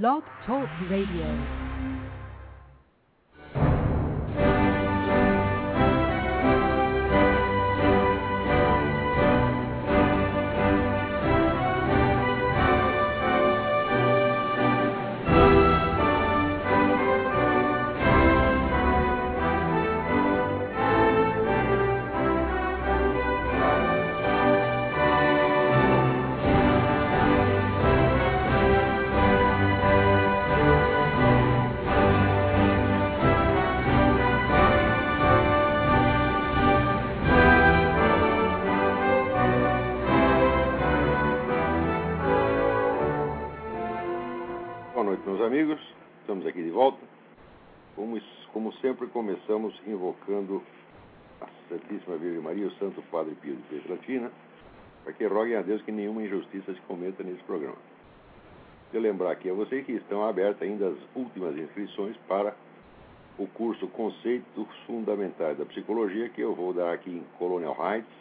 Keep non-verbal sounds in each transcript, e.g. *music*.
Blog Talk Radio. Sempre, começamos invocando a Santíssima Virgem Maria, o Santo Padre Pio de Pietrelcina, para que roguem a Deus que nenhuma injustiça se cometa nesse programa. Eu lembrar aqui a vocês que estão abertas ainda as últimas inscrições para o curso Conceitos Fundamentais da Psicologia, que eu vou dar aqui em Colonial Heights,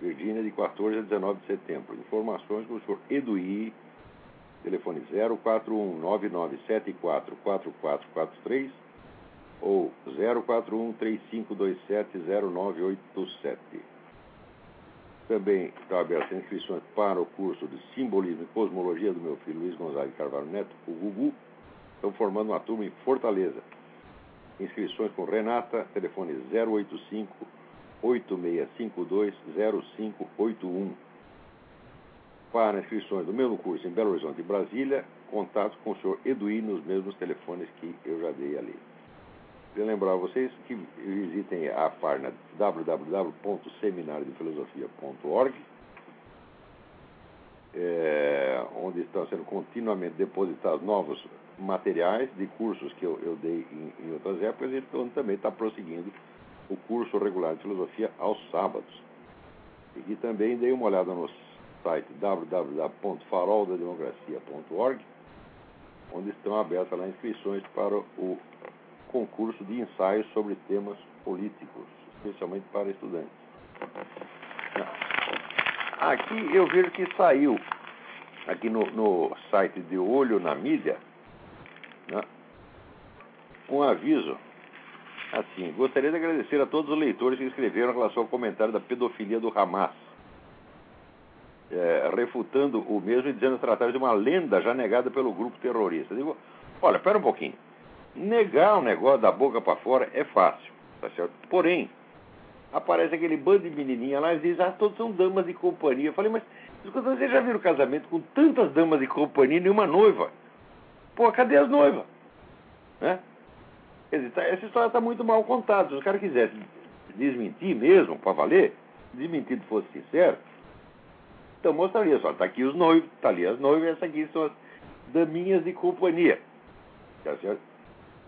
Virgínia, de 14 a 19 de setembro. Informações com o senhor Eduí, telefone 04199744443 ou 04135270987. Também está aberta inscrições para o curso de Simbolismo e Cosmologia do meu filho Luiz Gonzaga Carvalho Neto, o Gugu. Estão formando uma turma em Fortaleza. Inscrições com Renata, telefone 085 8652 0581 para inscrições do mesmo curso em Belo Horizonte e Brasília, contato com o senhor Eduí nos mesmos telefones que eu já dei ali. Lembrar vocês que visitem a página www.seminariodefilosofia.org, é, onde estão sendo continuamente depositados novos materiais de cursos que eu, eu dei em, em, outras épocas e onde também está prosseguindo o curso regular de filosofia aos sábados. E que também dei uma olhada nos site www.faroldademocracia.org, onde estão abertas lá inscrições para o concurso de ensaios sobre temas políticos, especialmente para estudantes. Aqui eu vejo que saiu, aqui no, no site de Olho na Mídia, né, um aviso assim: gostaria de agradecer a todos os leitores que escreveram em relação ao comentário da pedofilia do Hamas é, refutando o mesmo e dizendo que tratava de uma lenda já negada pelo grupo terrorista. Digo, olha, espera um pouquinho. Negar um negócio da boca para fora é fácil, tá certo? Porém, aparece aquele bando de menininha lá e diz, ah, todos são damas de companhia. Eu falei, mas vocês já viram casamento com tantas damas de companhia e nenhuma noiva? Pô, cadê as noivas? Né? Quer dizer, tá, essa história está muito mal contada. Se os caras quisessem desmentir mesmo, para valer, desmentido fosse sincero, então mostraria só, está aqui os noivos, está ali as noivas, essa aqui são as daminhas de companhia. Tá certo?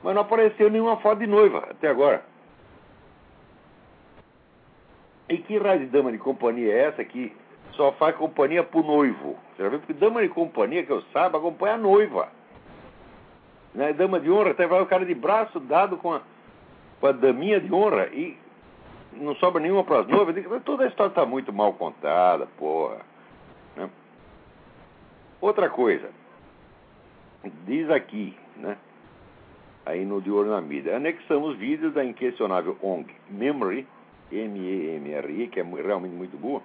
Mas não apareceu nenhuma foto de noiva até agora. E que raio de dama de companhia é essa que só faz companhia pro noivo? Você já viu? Porque dama de companhia, que eu saiba, acompanha a noiva. Né? Dama de honra, até vai o cara de braço dado com a, com a daminha de honra e não sobra nenhuma para as noivas. Toda a história está muito mal contada, porra. Né? Outra coisa, diz aqui, né? Aí no De Ouro na Mídia, anexamos vídeos da inquestionável ONG Memory, M-E-M-R-I, que é realmente muito boa,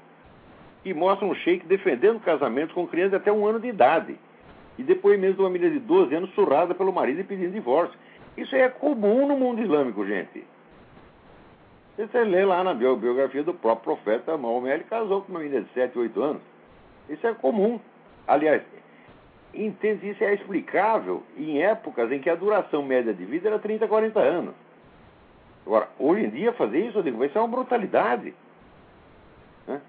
que mostra um sheik defendendo casamento com crianças até um ano de idade. E depoimento de uma menina de 12 anos surrada pelo marido e pedindo divórcio. Isso é comum no mundo islâmico, gente. Você lê lá na biografia do próprio profeta Maomé, ele casou com uma menina de 7, 8 anos. Isso é comum. Aliás, entende, isso é explicável em épocas em que a duração média de vida era 30, 40 anos. Agora, hoje em dia, fazer isso, eu digo, isso é uma brutalidade. Né?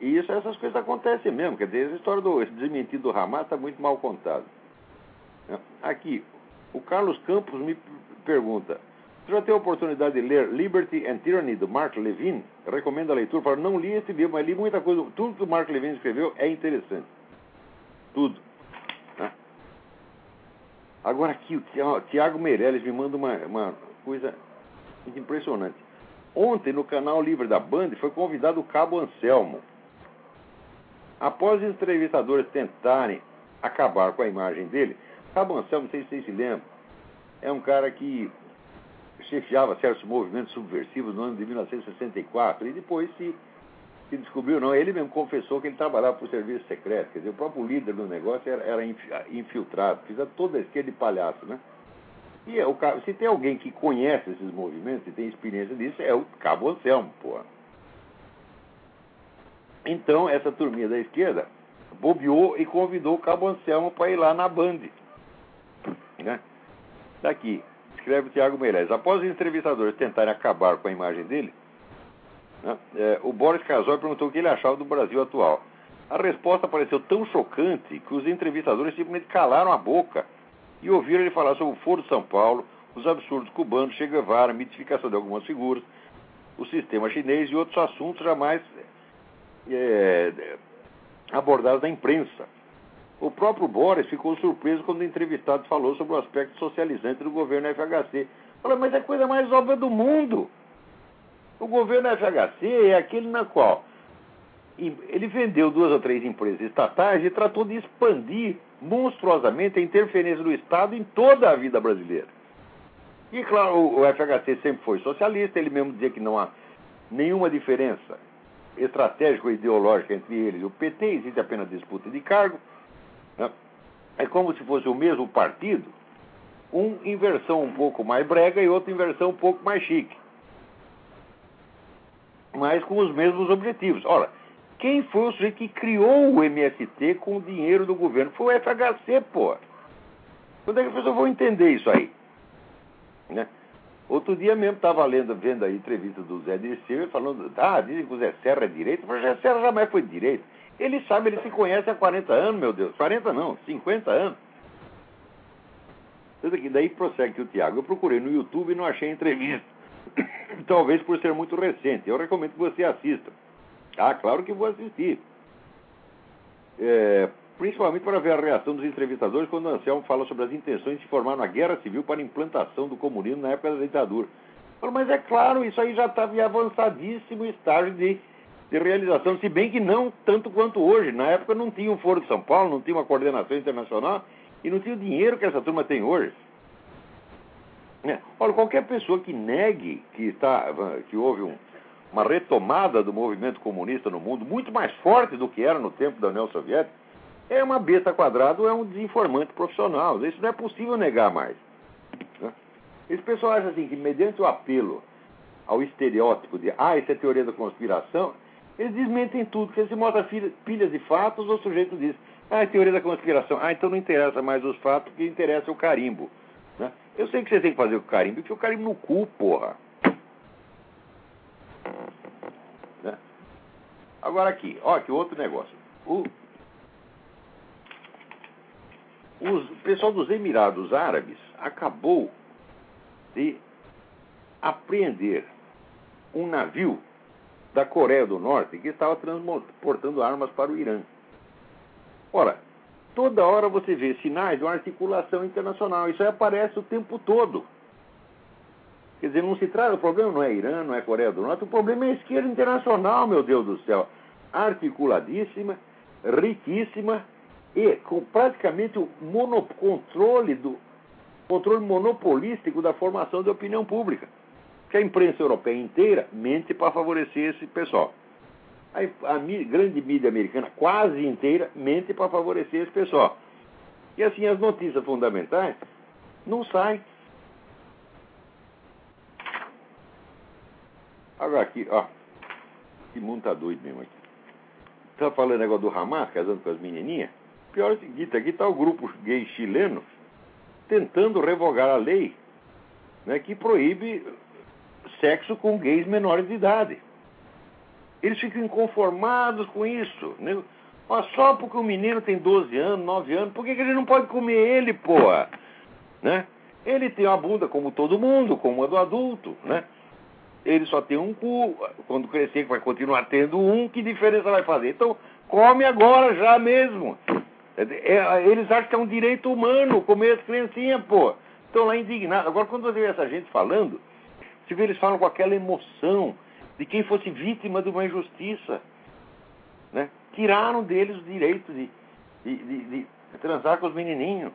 E isso, essas coisas acontecem mesmo. Quer dizer, a história do desmentido do Hamas está muito mal contada. Aqui, o Carlos Campos me pergunta: você já teve a oportunidade de ler Liberty and Tyranny, do Mark Levin? Recomendo a leitura. Para não li esse livro, mas li muita coisa. Tudo que o Mark Levin escreveu é interessante. Tudo. Né? Agora aqui, o Tiago Meirelles me manda uma, uma coisa impressionante. Ontem, no canal Livre da Band, foi convidado o Cabo Anselmo. Após os entrevistadores tentarem acabar com a imagem dele. Cabo Anselmo, não sei se vocês se lembram, é um cara que chefiava certos movimentos subversivos no ano de 1964 e depois se, se descobriu, não, ele mesmo confessou que ele trabalhava para o serviço secreto, quer dizer, o próprio líder do negócio era, era infiltrado, fiz toda a esquerda de palhaço, né? E é o, se tem alguém que conhece esses movimentos e tem experiência disso, é o Cabo Anselmo, pô. Então, essa turminha da esquerda bobeou e convidou o Cabo Anselmo para ir lá na Band. Né? Daqui, escreve o Tiago Meirelles. Após os entrevistadores tentarem acabar com a imagem dele, né, é, o Boris Casoy perguntou o que ele achava do Brasil atual. A resposta pareceu tão chocante que os entrevistadores simplesmente calaram a boca e ouviram ele falar sobre o Foro de São Paulo, os absurdos cubanos, Che Guevara, mitificação de algumas figuras, o sistema chinês e outros assuntos jamais é, abordados na imprensa. O próprio Boris ficou surpreso quando o entrevistado falou sobre o aspecto socializante do governo FHC. Falou, mas é a coisa mais óbvia do mundo. O governo FHC é aquele na qual ele vendeu duas ou três empresas estatais e tratou de expandir monstruosamente a interferência do Estado em toda a vida brasileira. E, claro, o FHC sempre foi socialista, ele mesmo dizia que não há nenhuma diferença estratégica ou ideológica entre eles e o PT, existe apenas disputa de cargo. Né? É como se fosse o mesmo partido, um em versão um pouco mais brega e outro em versão um pouco mais chique. Mas com os mesmos objetivos. Ora, quem foi o sujeito que criou o MST com o dinheiro do governo? Foi o FHC, pô. Quando é que as pessoas vão entender isso aí? Né? Outro dia mesmo estava lendo, vendo a entrevista do Zé Dirceu falando, ah, dizem que o Zé Serra é direito, mas o Zé Serra jamais foi direito. Ele sabe, ele se conhece há 40 anos, meu Deus. 40 não, 50 anos. Daí prossegue o Tiago. Eu procurei no YouTube e não achei entrevista. *coughs* Talvez por ser muito recente. Eu recomendo que você assista. Ah, claro que vou assistir. É, principalmente para ver a reação dos entrevistadores quando o Anselmo fala sobre as intenções de formar uma guerra civil para a implantação do comunismo na época da ditadura. Mas é claro, isso aí já estava em avançadíssimo estágio de, de realização, se bem que não tanto quanto hoje. Na época não tinha o Foro de São Paulo, não tinha uma coordenação internacional e não tinha o dinheiro que essa turma tem hoje. É. Olha, qualquer pessoa que negue que, está, que houve um, uma retomada do movimento comunista no mundo muito mais forte do que era no tempo da União Soviética, é uma besta quadrada ou é um desinformante profissional. Isso não é possível negar mais. Né? Esse pessoal acha assim que, mediante o apelo ao estereótipo de ah, isso é teoria da conspiração, eles desmentem tudo, porque se mostra pilhas de fatos, o sujeito diz, ah, é teoria da conspiração. Ah, então não interessa mais os fatos, que interessa é o carimbo. Né? Eu sei que você tem que fazer o carimbo, porque o carimbo no cu, porra. Né? Agora aqui, ó, que outro negócio. O, os, o pessoal dos Emirados Árabes acabou de apreender um navio da Coreia do Norte que estava transportando armas para o Irã. Ora, toda hora você vê sinais de uma articulação internacional. Isso aí aparece o tempo todo. Quer dizer, não se trata, o problema não é Irã, não é Coreia do Norte, o problema é a esquerda internacional, meu Deus do céu. Articuladíssima, riquíssima e com praticamente o monocontrole do controle monopolístico da formação da opinião pública. Que a imprensa europeia inteira mente para favorecer esse pessoal. A, a, grande mídia americana quase inteira mente para favorecer esse pessoal. E assim as notícias fundamentais não saem. Agora aqui, ó. Que mundo tá doido mesmo aqui. Tá falando negócio do Hamas, casando com as menininhas? Pior é o seguinte, aqui tá o grupo gay chileno tentando revogar a lei né, que proíbe sexo com gays menores de idade. Eles ficam inconformados com isso. Né? Mas só porque o menino tem 12 anos, 9 anos, por que, que ele não pode comer ele, porra? Né? Ele tem uma bunda como todo mundo, como a do adulto, né? ele só tem um cu. Quando crescer, vai continuar tendo um, que diferença vai fazer? Então, come agora já mesmo. É, é, eles acham que é um direito humano comer as criancinhas, pô. Estão lá indignados. Agora, quando você vê essa gente falando, você vê eles falam com aquela emoção de quem fosse vítima de uma injustiça. Né? Tiraram deles o direito de, de, de, de transar com os menininhos.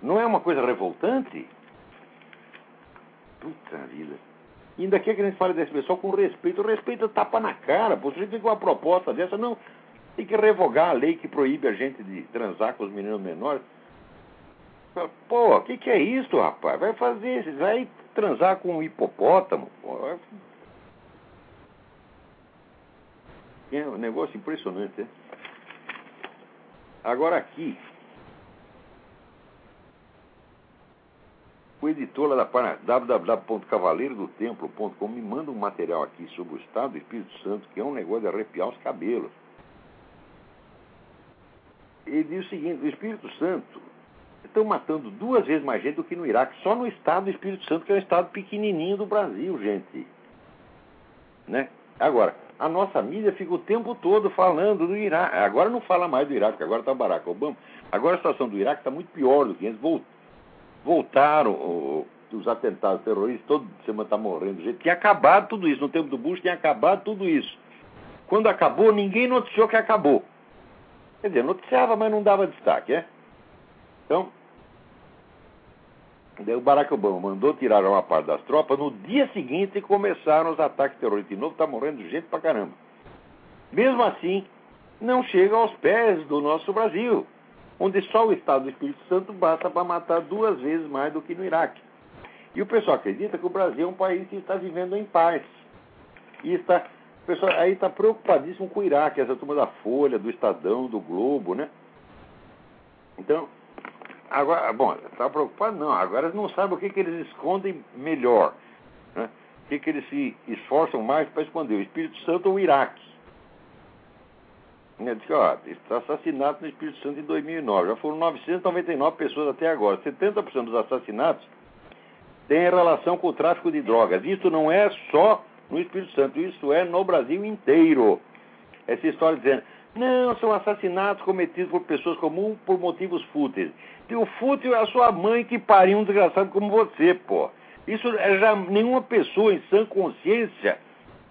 Não é uma coisa revoltante? Puta vida. E ainda quer que a gente fale desse pessoal com respeito. O respeito tapa na cara. Pô, gente tem uma proposta dessa, não. Tem que revogar a lei que proíbe a gente de transar com os meninos menores. Pô, o que, que é isso, rapaz? Vai fazer, vai transar com um hipopótamo. É um negócio impressionante, né? Agora aqui, o editor da página www.cavaleirodotemplo.com me manda um material aqui sobre o estado do Espírito Santo, que é um negócio de arrepiar os cabelos. Ele diz o seguinte, o Espírito Santo estão matando duas vezes mais gente do que no Iraque, só no estado do Espírito Santo, que é um estado pequenininho do Brasil, gente. Né? Agora, a nossa mídia fica o tempo todo falando do Iraque. Agora não fala mais do Iraque, porque agora está Barack Obama. Agora a situação do Iraque está muito pior do que antes. Voltaram os atentados terroristas, todo semana está morrendo gente. Tinha acabado tudo isso. No tempo do Bush tinha acabado tudo isso. Quando acabou, ninguém noticiou que acabou. Quer dizer, noticiava, mas não dava destaque, é? Então, o Barack Obama mandou tirar uma parte das tropas. No dia seguinte começaram os ataques terroristas de novo. Está morrendo gente pra caramba. Mesmo assim, não chega aos pés do nosso Brasil, onde só o Estado do Espírito Santo basta para matar duas vezes mais do que no Iraque. E o pessoal acredita que o Brasil é um país que está vivendo em paz. E está, o pessoal aí está preocupadíssimo com o Iraque, essa turma da Folha, do Estadão, do Globo, né? Então, Agora, bom, está preocupado? Não. Agora eles não sabem o que, que eles escondem melhor. Né? O que, que eles se esforçam mais para esconder? O Espírito Santo ou o Iraque? Diz que, ó, está assassinado no Espírito Santo em 2009. Já foram 999 pessoas até agora. 70% dos assassinatos têm relação com o tráfico de drogas. Isso não é só no Espírito Santo, isso é no Brasil inteiro. Essa história dizendo, não, são assassinatos cometidos por pessoas comuns por motivos fúteis. E o fútil é a sua mãe que pariu um desgraçado como você, pô. Isso é já nenhuma pessoa em sã consciência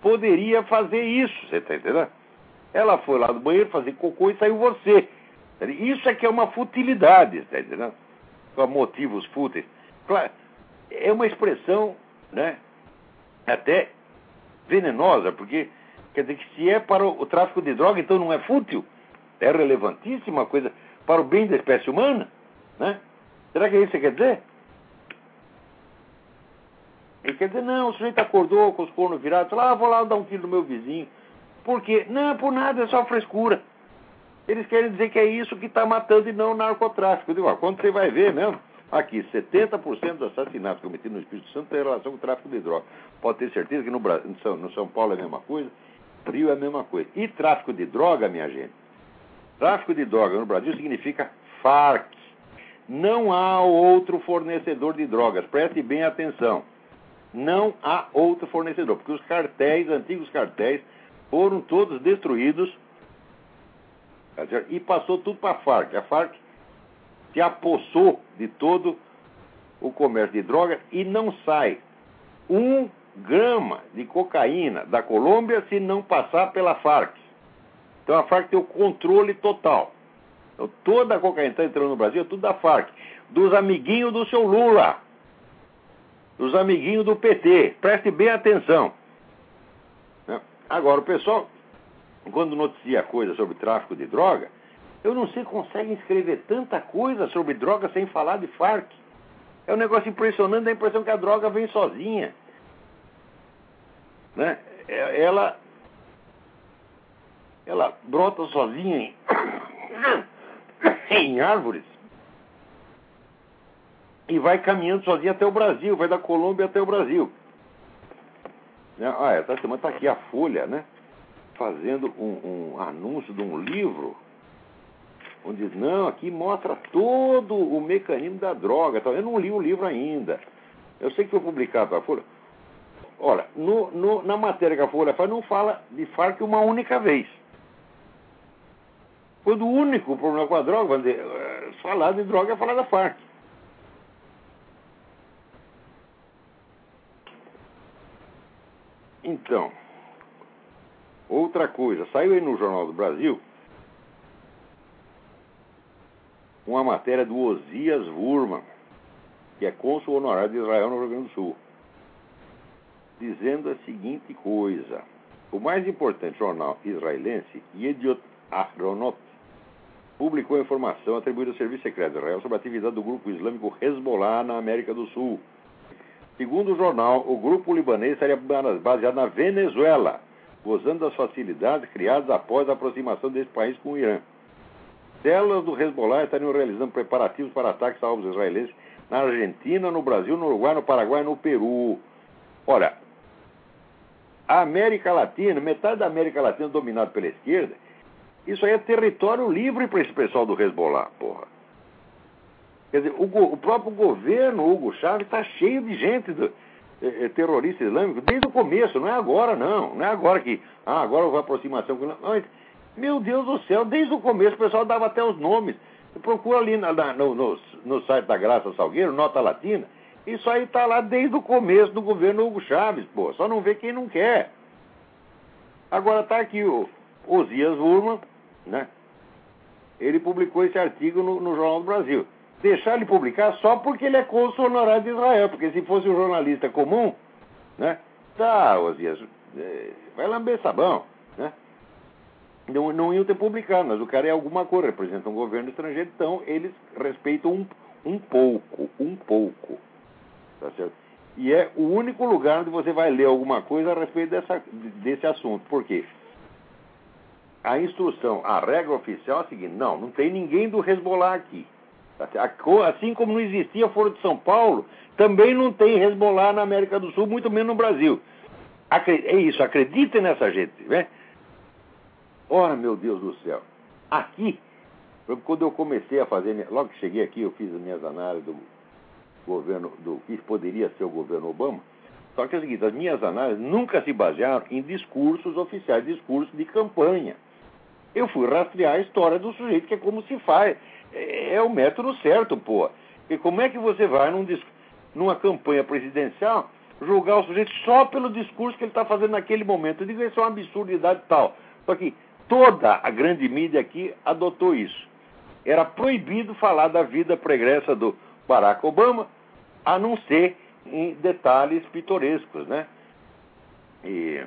poderia fazer isso, você tá entendendo? Ela foi lá do banheiro fazer cocô e saiu você. Isso é que é uma futilidade, tá entendendo? Com motivos fúteis. Claro, é uma expressão, né, até venenosa, porque quer dizer que se é para o tráfico de droga, então não é fútil? É relevantíssima coisa para o bem da espécie humana? Né? Será que é isso que quer dizer? Ele quer dizer, não, o sujeito acordou com os cornos virados, falou, ah, vou lá dar um tiro no meu vizinho. Por quê? Não, por nada, é só frescura. Eles querem dizer que é isso que está matando e não o narcotráfico. Digo, ó, quando você vai ver mesmo, aqui, 70% dos assassinatos cometidos no Espírito Santo tem relação com o tráfico de drogas. Pode ter certeza que no, Brasil, no São Paulo é a mesma coisa, Rio é a mesma coisa. E tráfico de droga, minha gente? Tráfico de droga no Brasil significa FARC. Não há outro fornecedor de drogas. Preste bem atenção. Não há outro fornecedor, porque os cartéis, antigos cartéis, foram todos destruídos tá e passou tudo para a FARC. A FARC se apossou de todo o comércio de drogas e não sai um grama de cocaína da Colômbia se não passar pela FARC. Então a FARC tem o controle total. Então, toda a cocaína que está entrando no Brasil é tudo da Farc. Dos amiguinhos do seu Lula. Dos amiguinhos do PT. Preste bem atenção. Né? Agora, o pessoal, quando noticia coisa sobre tráfico de droga, eu não sei, conseguem escrever tanta coisa sobre droga sem falar de Farc. É um negócio impressionante, dá a impressão que a droga vem sozinha. Né? É, ela, ela brota sozinha em *coughs* em árvores e vai caminhando sozinho até o Brasil, vai da Colômbia até o Brasil. Né? Ah, essa semana está aqui a Folha, né? Fazendo um, um, anúncio de um livro, onde diz, não, aqui mostra todo o mecanismo da droga. Eu não li o livro ainda. Eu sei que foi publicado a Folha. Olha, no, no, na matéria que a Folha faz, não fala de Farc uma única vez. Quando o único problema com a droga, vamos dizer, eh, falar de droga é falar da FARC. Então, outra coisa, saiu aí no Jornal do Brasil uma matéria do Osias Wurman, que é cônsul honorário de Israel no Rio Grande do Sul, dizendo a seguinte coisa. O mais importante jornal israelense, Yediot Ahronot, publicou informação atribuída ao Serviço Secreto de Israel sobre a atividade do grupo islâmico Hezbollah na América do Sul. Segundo o jornal, o grupo libanês estaria baseado na Venezuela, gozando das facilidades criadas após a aproximação desse país com o Irã. Células do Hezbollah estariam realizando preparativos para ataques a alvos israelenses na Argentina, no Brasil, no Uruguai, no Paraguai e no Peru. Olha, a América Latina, metade da América Latina dominada pela esquerda, isso aí é território livre para esse pessoal do Hezbollah, porra. Quer dizer, o, o próprio governo Hugo Chávez está cheio de gente do, é, é, terrorista islâmico desde o começo, não é agora não. Não é agora que, ah, agora houve aproximação. Não, meu Deus do céu, desde o começo o pessoal dava até os nomes. Procura ali na, na, no, no, no, site da Graça Salgueiro, Nota Latina. Isso aí está lá desde o começo do governo Hugo Chávez, pô. Só não vê quem não quer. Agora está aqui o Osias Urman, né? Ele publicou esse artigo no, no Jornal do Brasil deixar ele publicar só porque ele é cônsul honorário de Israel, porque se fosse um jornalista comum, né? Tá, Osias, é, vai lamber sabão, né? Não, não iam ter publicado, mas o cara é alguma coisa, representa um governo estrangeiro, então eles respeitam um, um pouco, um pouco, tá certo? E é o único lugar onde você vai ler alguma coisa a respeito dessa, desse assunto. Por quê? A instrução, a regra oficial é a seguinte: não, não tem ninguém do Hezbollah aqui. Assim como não existia Foro de São Paulo, também não tem Hezbollah na América do Sul, muito menos no Brasil. É isso, acreditem nessa gente, né? Ora, meu Deus do céu. Aqui, quando eu comecei a fazer, logo que cheguei aqui, eu fiz as minhas análises do governo, do que poderia ser o governo Obama. Só que é o seguinte, as minhas análises nunca se basearam em discursos oficiais, discursos de campanha. Eu fui rastrear a história do sujeito, que é como se faz é, é o método certo, pô. E como é que você vai num, numa campanha presidencial julgar o sujeito só pelo discurso que ele está fazendo naquele momento? Eu digo isso é uma absurdidade tal. Só que toda a grande mídia aqui adotou isso. Era proibido falar da vida pregressa do Barack Obama, a não ser em detalhes pitorescos, né? E...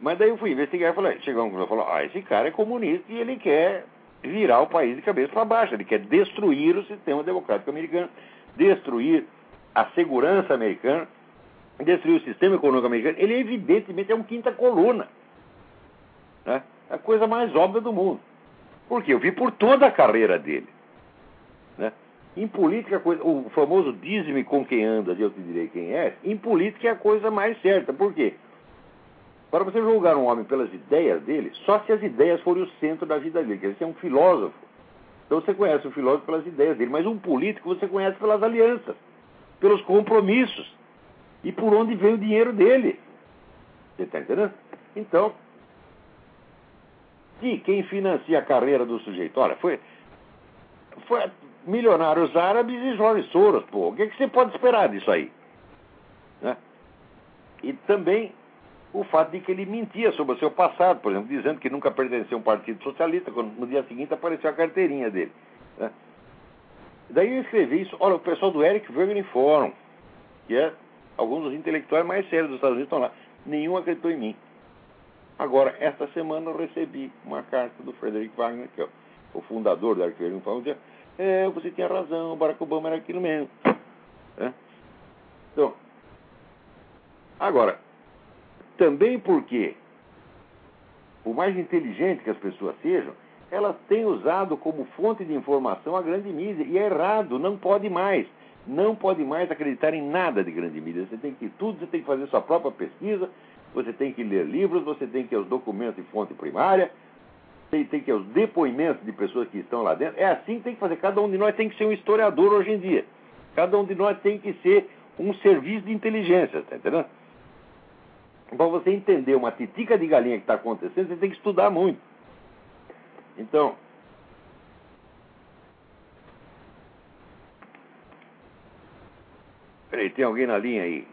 Mas daí eu fui investigar e falei, chegou um que falou, ah, esse cara é comunista e ele quer virar o país de cabeça para baixo. Ele quer destruir o sistema democrático americano, destruir a segurança americana, destruir o sistema econômico americano. Ele, evidentemente, é um quinta coluna. Né? É a coisa mais óbvia do mundo. Porque eu vi por toda a carreira dele. Em política, o famoso diz-me com quem andas e eu te direi quem é, em política é a coisa mais certa. Por quê? Para você julgar um homem pelas ideias dele, só se as ideias forem o centro da vida dele. Quer dizer, você é um filósofo. Então você conhece o filósofo pelas ideias dele, mas um político você conhece pelas alianças, pelos compromissos e por onde vem o dinheiro dele. Você está entendendo? Então, se quem financia a carreira do sujeito, olha, foi, foi milionários árabes e Jorge Soros, pô, o que, que você pode esperar disso aí? Né? E também o fato de que ele mentia sobre o seu passado, por exemplo, dizendo que nunca pertenceu a um partido socialista, quando no dia seguinte apareceu a carteirinha dele. Né? Daí eu escrevi isso, olha, o pessoal do Eric Wegner Forum, que é alguns dos intelectuais mais sérios dos Estados Unidos estão lá, nenhum acreditou em mim. Agora, esta semana eu recebi uma carta do Frederick Wagner, que é o fundador do Eric Wegner Forum, é, você tinha razão, Barack Obama era aquilo mesmo. É? Então, agora, também porque, por mais inteligente que as pessoas sejam, elas têm usado como fonte de informação a grande mídia. E é errado, não pode mais. Não pode mais acreditar em nada de grande mídia. Você tem que tudo, você tem que fazer sua própria pesquisa, você tem que ler livros, você tem que ir aos documentos de fonte primária, você tem que ir aos depoimentos de pessoas que estão lá dentro. É assim que tem que fazer. Cada um de nós tem que ser um historiador hoje em dia. Cada um de nós tem que ser um serviço de inteligência, está entendendo? Para você entender uma titica de galinha que está acontecendo, você tem que estudar muito. Então, Peraí, tem alguém na linha aí?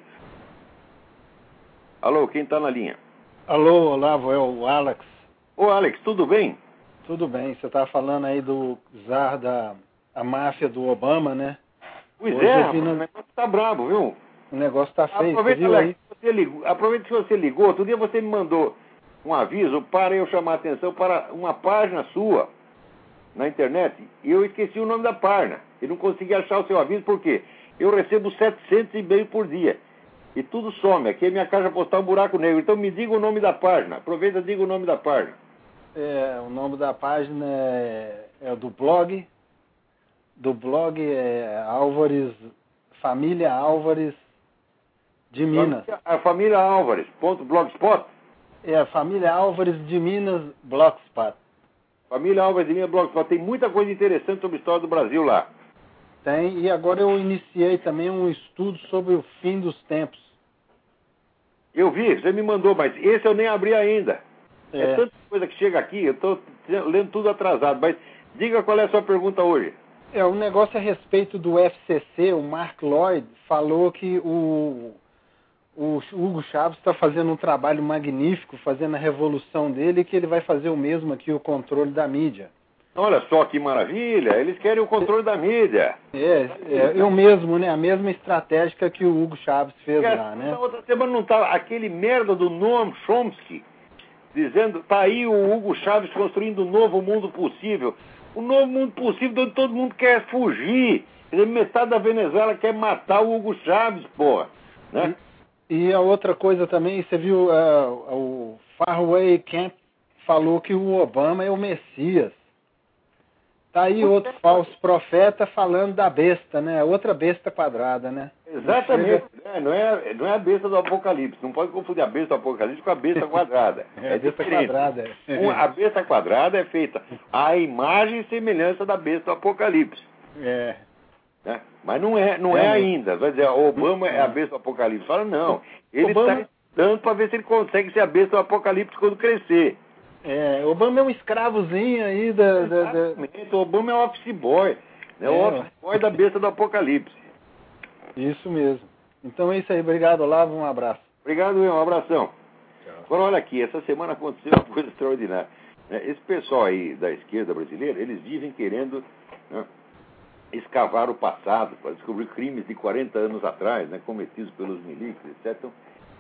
Alô, quem está na linha? Alô, Olavo, é o Alex. Ô, Alex, tudo bem? Tudo bem. Você estava falando aí do czar da a máfia do Obama, né? Pois Hoje é, vi no- o negócio tá brabo, viu? O negócio tá feio. Aproveita, viu Alex, você ligou, aproveita que você ligou. Outro dia você me mandou um aviso para eu chamar a atenção para uma página sua na internet e eu esqueci o nome da página. E não consegui achar o seu aviso porque eu recebo 700 e-mails por dia. E tudo some. Aqui é minha caixa postal um buraco negro. Então me diga o nome da página. Aproveita e diga o nome da página. É, o nome da página é, é do blog. Do blog é Álvares, Família Álvares de Minas. A família Álvares. Ponto blogspot. É, Família Álvares de Minas, Blogspot. Família Álvares de Minas Blogspot. Tem muita coisa interessante sobre a história do Brasil lá. Tem, e agora eu iniciei também um estudo sobre o fim dos tempos. Eu vi, você me mandou, mas esse eu nem abri ainda. É, É, tanta coisa que chega aqui, eu estou lendo tudo atrasado. Mas diga qual é a sua pergunta hoje. é um negócio a respeito do FCC, o Mark Lloyd falou que o, o Hugo Chaves está fazendo um trabalho magnífico, fazendo a revolução dele, e que ele vai fazer o mesmo aqui, o controle da mídia. Olha só que maravilha, eles querem o controle da mídia. É, é eu mesmo, né? A mesma estratégia que o Hugo Chaves fez lá, né? Na outra semana não estava aquele merda do Noam Chomsky dizendo, tá aí o Hugo Chaves construindo um novo mundo possível. O novo mundo possível de onde todo mundo quer fugir. Dizer, metade da Venezuela quer matar o Hugo Chaves, porra. Né? E a outra coisa também, você viu, ah, o Farway Camp falou que o Obama é o Messias. Tá aí outro falso profeta falando da besta, né? Outra besta quadrada, né? Exatamente. né? Não, é, não é a besta do Apocalipse. Não pode confundir a besta do Apocalipse com a besta quadrada. *laughs* É, a besta diferente. quadrada. é. A besta quadrada é feita à imagem e semelhança da besta do Apocalipse. É. né? Mas não é, não é, É, ainda. Vai dizer, o Obama é a besta do Apocalipse. Fala, não. Ele está Obama- estudando para ver se ele consegue ser a besta do Apocalipse quando crescer. É, Obama é um escravozinho aí da. da, da- Obama é o office boy. Né? É, o office boy da besta do Apocalipse. Isso mesmo. Então é isso aí. Obrigado, Olavo. Um abraço. Obrigado, Will. Um abração. Agora, olha aqui, essa semana aconteceu uma coisa extraordinária. né? Esse pessoal aí da esquerda brasileira, eles vivem querendo né, escavar o passado para descobrir crimes de 40 anos atrás, né, cometidos pelos milicos, etc.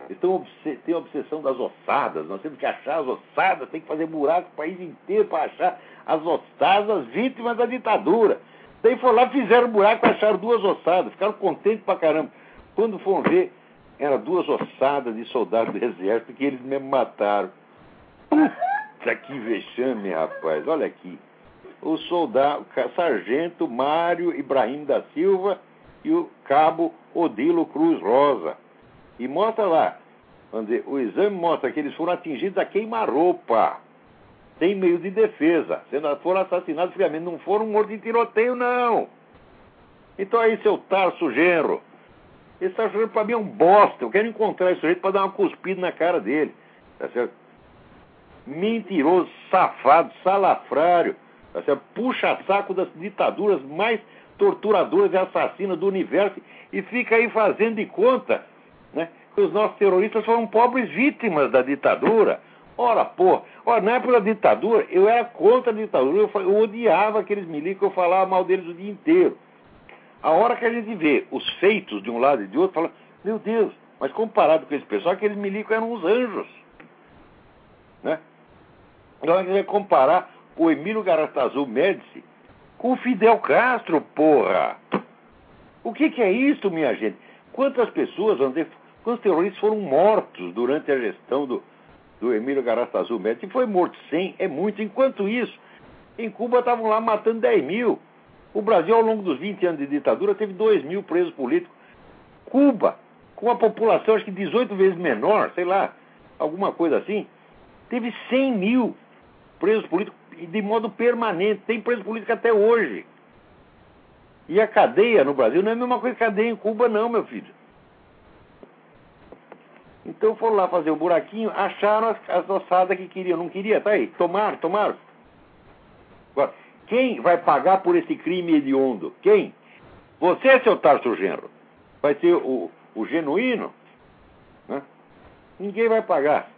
Então, têm a obsessão das ossadas. Nós temos que achar as ossadas, tem que fazer buraco o país inteiro para achar as ossadas vítimas da ditadura. Daí foram lá, fizeram buraco, acharam duas ossadas, ficaram contentes pra caramba. Quando foram ver, eram duas ossadas de soldados do exército que eles mesmo mataram. Puta que vexame, rapaz. Olha aqui. O soldado, o sargento Mário Ibrahim da Silva e o cabo Odilo Cruz Rosa. E mostra lá, dizer, o exame mostra que eles foram atingidos a queima-roupa. Sem meio de defesa. Foram assassinados friamente. Não foram mortos em tiroteio, não. Então aí, seu Tarso Genro. Esse Tarso Genro pra mim é um bosta. Eu quero encontrar esse sujeito pra dar uma cuspida na cara dele. Tá certo? Mentiroso, safado, salafrário. Tá certo? Puxa-saco das ditaduras mais torturadoras e assassinas do universo e fica aí fazendo de conta né, os nossos terroristas foram pobres vítimas da ditadura. Ora, pô, ora, na época da ditadura, eu era contra a ditadura, eu, eu odiava aqueles milicos, eu falava mal deles o dia inteiro. A hora que a gente vê os feitos de um lado e de outro, fala, meu Deus, mas comparado com esse pessoal, aqueles milicos eram uns anjos. Né? Agora a gente vai comparar o Emílio Garatazu Médici com o Fidel Castro, porra! O que, que é isso, minha gente? Quantas pessoas, vamos dizer, quantos terroristas foram mortos durante a gestão do, do Emílio Garatazu Médici? Se foi morto 100, é muito. Enquanto isso, em Cuba estavam lá matando 10 mil. O Brasil, ao longo dos 20 anos de ditadura, teve 2 mil presos políticos. Cuba, com uma população acho que 18 vezes menor, sei lá, alguma coisa assim, teve 100 mil presos políticos e de modo permanente. Tem preso político até hoje. E a cadeia no Brasil não é a mesma coisa que cadeia em Cuba, não, meu filho. Então foram lá fazer um buraquinho, acharam as, as ossadas que queriam. Não queria, tá aí. Tomaram, tomaram. Agora, quem vai pagar por esse crime hediondo? Quem? Você, seu Tarso Genro. Vai ser o, o genuíno? Né? Ninguém vai pagar.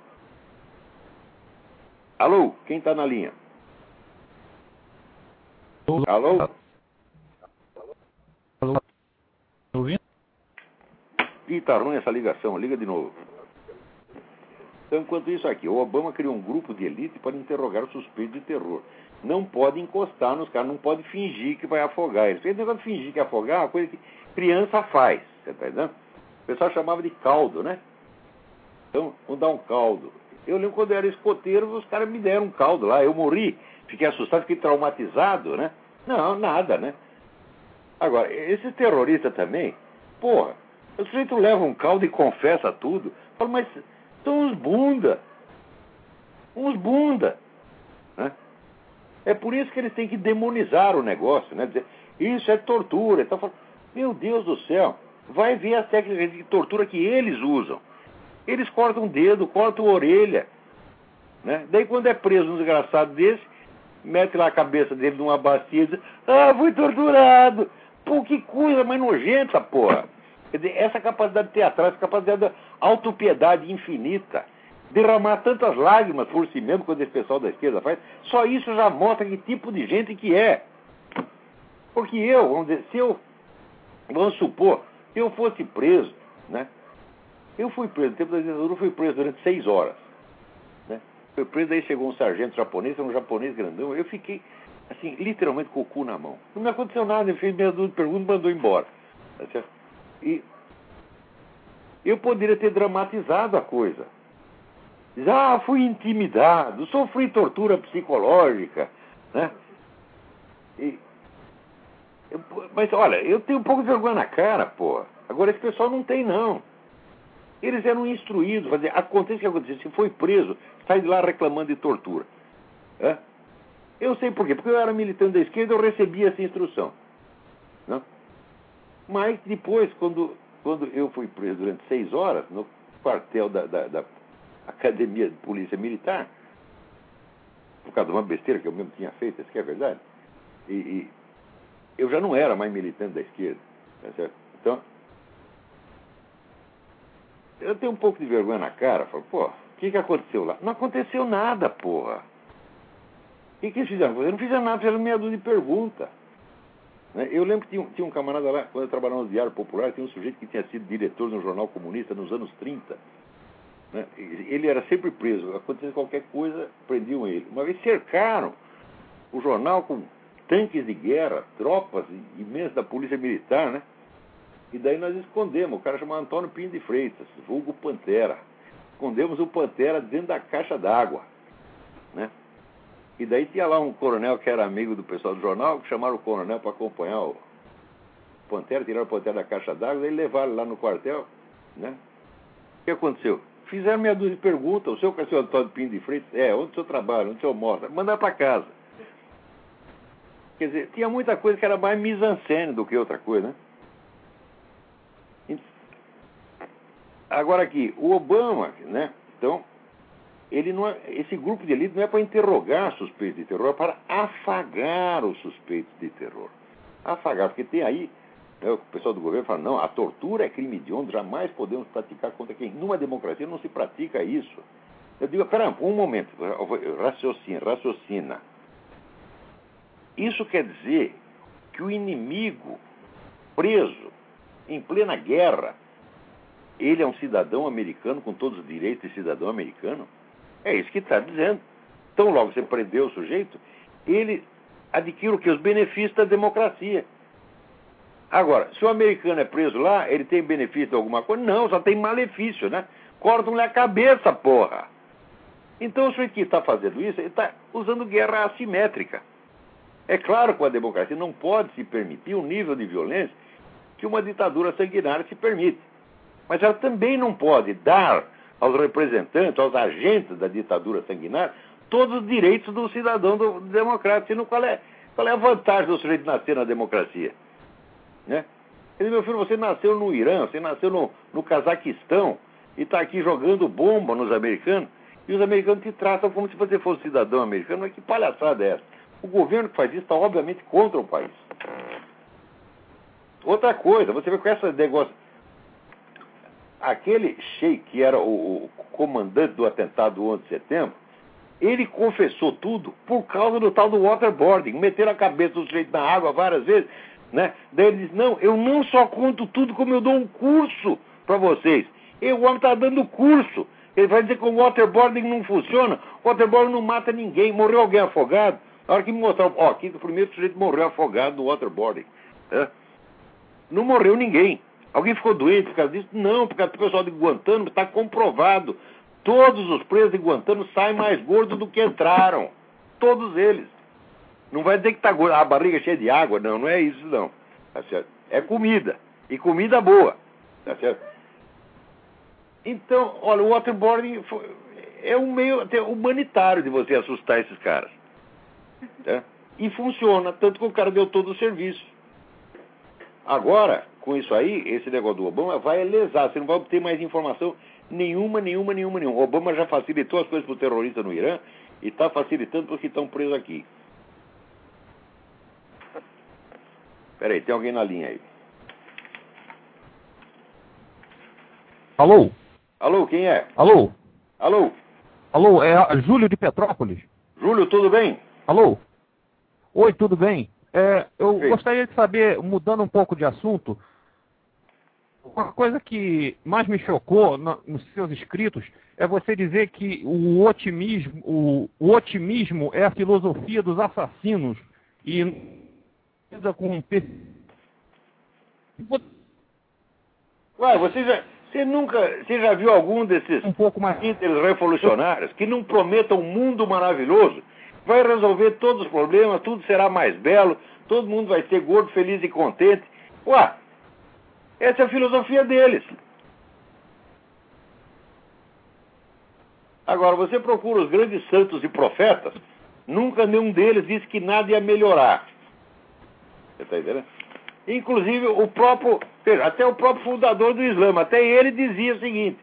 Alô, quem está na linha? Alô? Alô? Ouvindo? Ih, tá ruim essa ligação, liga de novo. Então, enquanto isso aqui, o Obama criou um grupo de elite para interrogar os suspeitos de terror. Não pode encostar nos caras, não pode fingir que vai afogar eles. Esse negócio de fingir que afogar é uma coisa que criança faz, você tá entendendo? O pessoal chamava de caldo, né? Então, vamos dar um caldo. Eu lembro quando eu era escoteiro, os caras me deram um caldo lá. Eu morri, fiquei assustado, fiquei traumatizado, né? Não, nada, né? Agora, esses terroristas também, porra, o sujeito leva um caldo e confessa tudo. Fala, mas são uns bunda. Uns bunda. Né? É por isso que eles têm que demonizar o negócio, né? Dizer, isso é tortura. Então, meu Deus do céu, vai ver as técnicas de tortura que eles usam. Eles cortam o dedo, cortam a orelha. Né? Daí, quando é preso um desgraçado desse, mete lá a cabeça dele numa bacia e diz: Ah, fui torturado. Pô, que coisa mais nojenta, porra. Quer dizer, essa capacidade teatral, essa capacidade de autopiedade infinita, derramar tantas lágrimas por si mesmo, quando esse pessoal da esquerda faz, só isso já mostra que tipo de gente que é. Porque eu, vamos dizer, se eu, vamos supor, eu fosse preso, né? Eu fui preso, no tempo da ditadura, eu fui preso durante seis horas. Né? Fui preso, aí chegou um sargento japonês, um japonês grandão, eu fiquei, assim, literalmente com o cu na mão. Não me aconteceu nada, ele fez meia dúzia de perguntas e mandou embora. Tá certo? E eu poderia ter dramatizado a coisa. Já fui intimidado, sofri tortura psicológica, né? E, eu, mas olha, eu tenho um pouco de vergonha na cara, pô. Agora esse pessoal não tem, não. Eles eram instruídos, fazer, acontece o que aconteceu, se foi preso, sai de lá reclamando de tortura. É? Eu sei por quê, porque eu era militante da esquerda, eu recebia essa instrução. Não? Mas depois, quando, quando eu fui preso durante seis horas, no quartel da, da, da Academia de Polícia Militar, por causa de uma besteira que eu mesmo tinha feito, isso que é verdade, e, e eu já não era mais militante da esquerda. Tá então, eu tenho um pouco de vergonha na cara, falo, pô, o que, que aconteceu lá? Não aconteceu nada, porra. O que, que eles fizeram? Eles não fizeram nada, fizeram meia dúzia de perguntas. Né? Eu lembro que tinha, tinha, um camarada lá, quando eu trabalhava no Diário Popular, tinha um sujeito que tinha sido diretor no jornal comunista nos anos 30. Né? Ele era sempre preso. Acontecia qualquer coisa, prendiam ele. Uma vez cercaram o jornal com tanques de guerra, tropas imensas da polícia militar, né? E daí nós escondemos. O cara chamava Antônio Pinho de Freitas, vulgo Pantera. Escondemos o Pantera dentro da caixa d'água, né? E daí tinha lá um coronel que era amigo do pessoal do jornal, que chamaram o coronel para acompanhar o Pantera, tiraram o Pantera da caixa d'água, daí levaram lá no quartel, né? O que aconteceu? Fizeram meia dúzia de perguntas, o senhor é o senhor Antônio Pinho de Freitas? É, onde o senhor trabalha, onde o senhor mora? Mandar para casa. Quer dizer, tinha muita coisa que era mais mise-en-scène do que outra coisa, né? Agora aqui, o Obama, né? Então, ele não é, esse grupo de elite não é para interrogar suspeitos de terror, é para afagar os suspeitos de terror. Afagar, porque tem aí, né, o pessoal do governo fala, não, a tortura é crime de honra, jamais podemos praticar contra quem. Numa democracia não se pratica isso. Eu digo, pera um momento, raciocina, raciocina. Isso quer dizer que o inimigo preso em plena guerra, ele é um cidadão americano com todos os direitos de cidadão americano? É isso que está dizendo. Então, logo você prendeu o sujeito, ele adquire o que? Os benefícios da democracia. Agora, se o americano é preso lá, ele tem benefício de alguma coisa? Não, só tem malefício, né? Cortam-lhe a cabeça, porra. Então, o sujeito que está fazendo isso, ele está usando guerra assimétrica. É claro que a democracia não pode se permitir um nível de violência que uma ditadura sanguinária se permite. Mas ela também não pode dar aos representantes, aos agentes da ditadura sanguinária, todos os direitos do cidadão do, democrata. Senão, qual é, qual é a vantagem do sujeito nascer na democracia? Né? Ele, meu filho, você nasceu no Irã, você nasceu no, no Cazaquistão e está aqui jogando bomba nos americanos, e os americanos te tratam como se você fosse cidadão americano. Mas que palhaçada é essa? O governo que faz isso está, obviamente, contra o país. Outra coisa, você vê com essa negócio aquele sheik que era o, comandante do atentado do 11 de setembro, Ele confessou tudo por causa do tal do waterboarding. Meteram a cabeça do sujeito na água várias vezes. Né? Daí ele disse: Não, eu não só conto tudo, como eu dou um curso para vocês. E o homem está dando curso. Ele vai dizer que o waterboarding não funciona. O waterboarding não mata ninguém. Morreu alguém afogado. Na hora que me mostraram, ó, aqui o primeiro sujeito morreu afogado no waterboarding. É. Não morreu ninguém. Alguém ficou doente por causa disso? Não, porque o pessoal de Guantánamo está comprovado. Todos os presos de Guantánamo saem mais gordos do que entraram. Todos eles. Não vai dizer que está gordo, a barriga cheia de água. Não, não é isso não. Tá certo? É comida. E comida boa. Tá certo? Então, olha, o waterboarding é um meio até humanitário de você assustar esses caras. Tá? E funciona, tanto que o cara deu todo o serviço. Agora, com isso aí, esse negócio do Obama vai lesar, você não vai obter mais informação nenhuma, nenhuma, nenhuma, nenhuma. O Obama já facilitou as coisas para o terrorista no Irã e está facilitando para os que estão presos aqui. Peraí, tem alguém na linha aí. Alô? Alô, quem é? Alô? Alô? Alô, é Júlio de Petrópolis. Júlio, tudo bem? Alô? Oi, tudo bem? É, eu gostaria de saber, mudando um pouco de assunto, uma coisa que mais me chocou no, nos seus escritos é você dizer que o otimismo, o, o otimismo é a filosofia dos assassinos e com Ué, você já, você nunca, você já viu algum desses um pouco mais revolucionários que não prometam um mundo maravilhoso? Vai resolver todos os problemas, tudo será mais belo, todo mundo vai ser gordo, feliz e contente. Ué, essa é a filosofia deles. Agora, você procura os grandes santos e profetas, nunca nenhum deles disse que nada ia melhorar. Você está entendendo? Inclusive, o próprio, até o próprio fundador do Islã, até ele dizia o seguinte: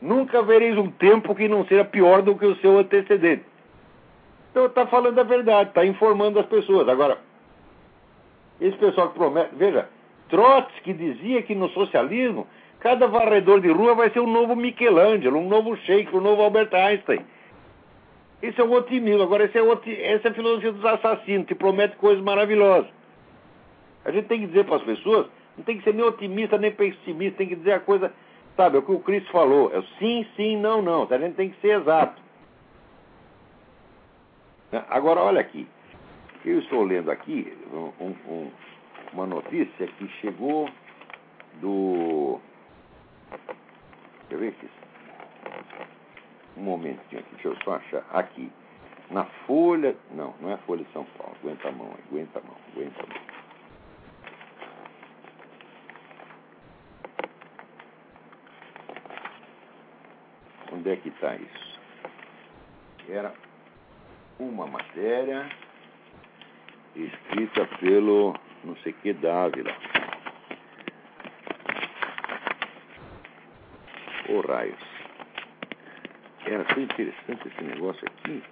nunca vereis um tempo que não seja pior do que o seu antecedente. Então está falando a verdade, está informando as pessoas. Agora, esse pessoal que promete, veja, Trotsky dizia que no socialismo cada varredor de rua vai ser um novo Michelangelo, um novo Sheik, um novo Albert Einstein. Isso é um otimismo. Agora, esse é essa é a filosofia dos assassinos, que promete coisas maravilosas. A gente tem que dizer para as pessoas, não tem que ser nem otimista nem pessimista, tem que dizer a coisa, sabe, é o que o Cristo falou, é o sim, sim, não, não. A gente tem que ser exato. Né? Agora, olha aqui. Eu estou lendo aqui um, um, uma notícia que chegou do. Quer ver aqui? Um momentinho aqui, deixa eu só achar. Aqui. Na Folha. Não, não é a Folha de São Paulo. Aguenta a mão, aguenta a mão, aguenta a mão. Onde é que está isso? Era uma matéria escrita pelo não sei que Dávila. Ô oh, raios. Era tão interessante esse negócio aqui.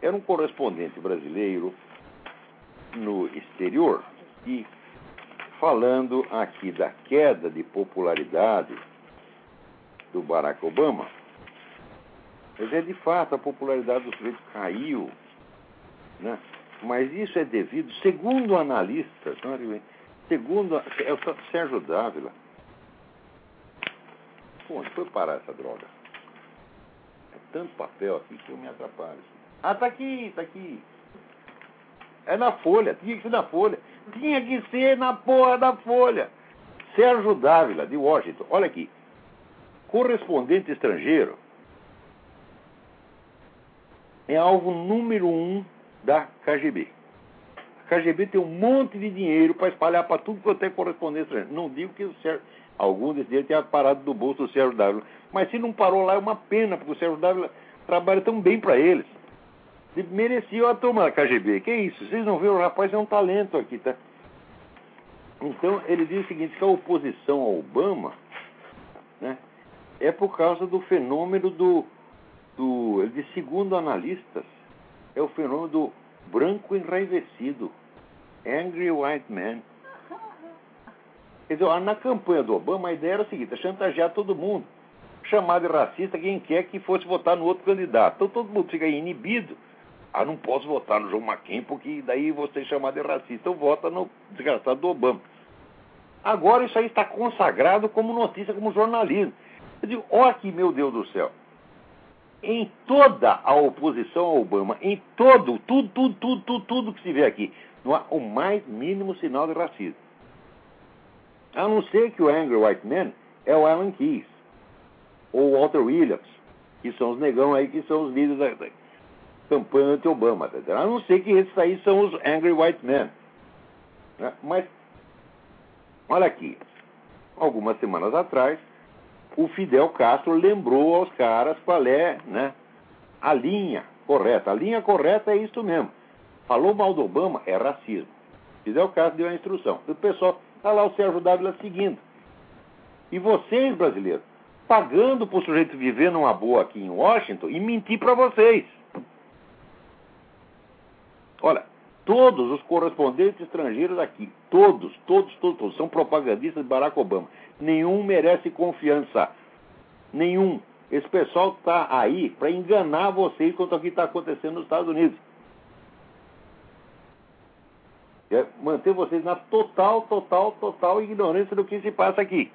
Era um correspondente brasileiro no exterior e falando aqui da queda de popularidade do Barack Obama. Mas é de fato, a popularidade do sujeito caiu. Né? Mas isso é devido, segundo analistas, segundo é o Sérgio Dávila. Onde foi parar essa droga? É tanto papel aqui que eu me atrapalho. Ah, tá aqui, tá aqui. É na Folha, tinha que ser na Folha. Tinha que ser na porra da Folha. Sérgio Dávila, de Washington. Olha aqui. Correspondente estrangeiro é alvo número um da KGB. A KGB tem um monte de dinheiro para espalhar para tudo quanto é estrangeiro. Não digo que o Sérgio, algum desses dinheiro tenha parado do bolso do Sérgio Dávila. Mas se não parou lá é uma pena, porque o Sérgio Dávila trabalha tão bem para eles merecia a turma da KGB. Que isso? Vocês não viram? O rapaz é um talento aqui, tá? Então, ele diz o seguinte, que a oposição ao Obama né, é por causa do fenômeno do, do... Segundo analistas, é o fenômeno do branco enraivecido. Angry white man. Quer dizer, na campanha do Obama, a ideia era a seguinte: é chantagear todo mundo. Chamar de racista quem quer que fosse votar no outro candidato. Então todo mundo fica inibido. Ah, não posso votar no João McCain porque daí você chamar de racista. Então vota no desgraçado do Obama. Agora isso aí está consagrado como notícia, como jornalismo. Eu digo, olha aqui, meu Deus do céu. Em toda a oposição ao Obama, em todo, tudo, tudo, tudo, tudo, tudo que se vê aqui, não há o mais mínimo sinal de racismo. A não ser que o Angry White Man é o Alan Keyes, ou o Walter Williams, que são os negão aí, que são os líderes da, da campanha anti-Obama. Tá a não ser que esses aí são os Angry White Men. Né? Mas, olha aqui, algumas semanas atrás, o Fidel Castro lembrou aos caras qual é né, a linha correta. A linha correta é isso mesmo. Falou mal do Obama, é racismo. Fidel Castro deu a instrução. O pessoal, está lá o Sérgio Dávila seguindo. E vocês, brasileiros, pagando para o sujeito viver numa boa aqui em Washington e mentir para vocês. Olha, todos os correspondentes estrangeiros aqui, todos, todos, todos, todos, são propagandistas de Barack Obama. Nenhum merece confiança. Nenhum. Esse pessoal está aí para enganar vocês quanto ao que está acontecendo nos Estados Unidos. É manter vocês na total, total, total ignorância do que se passa aqui.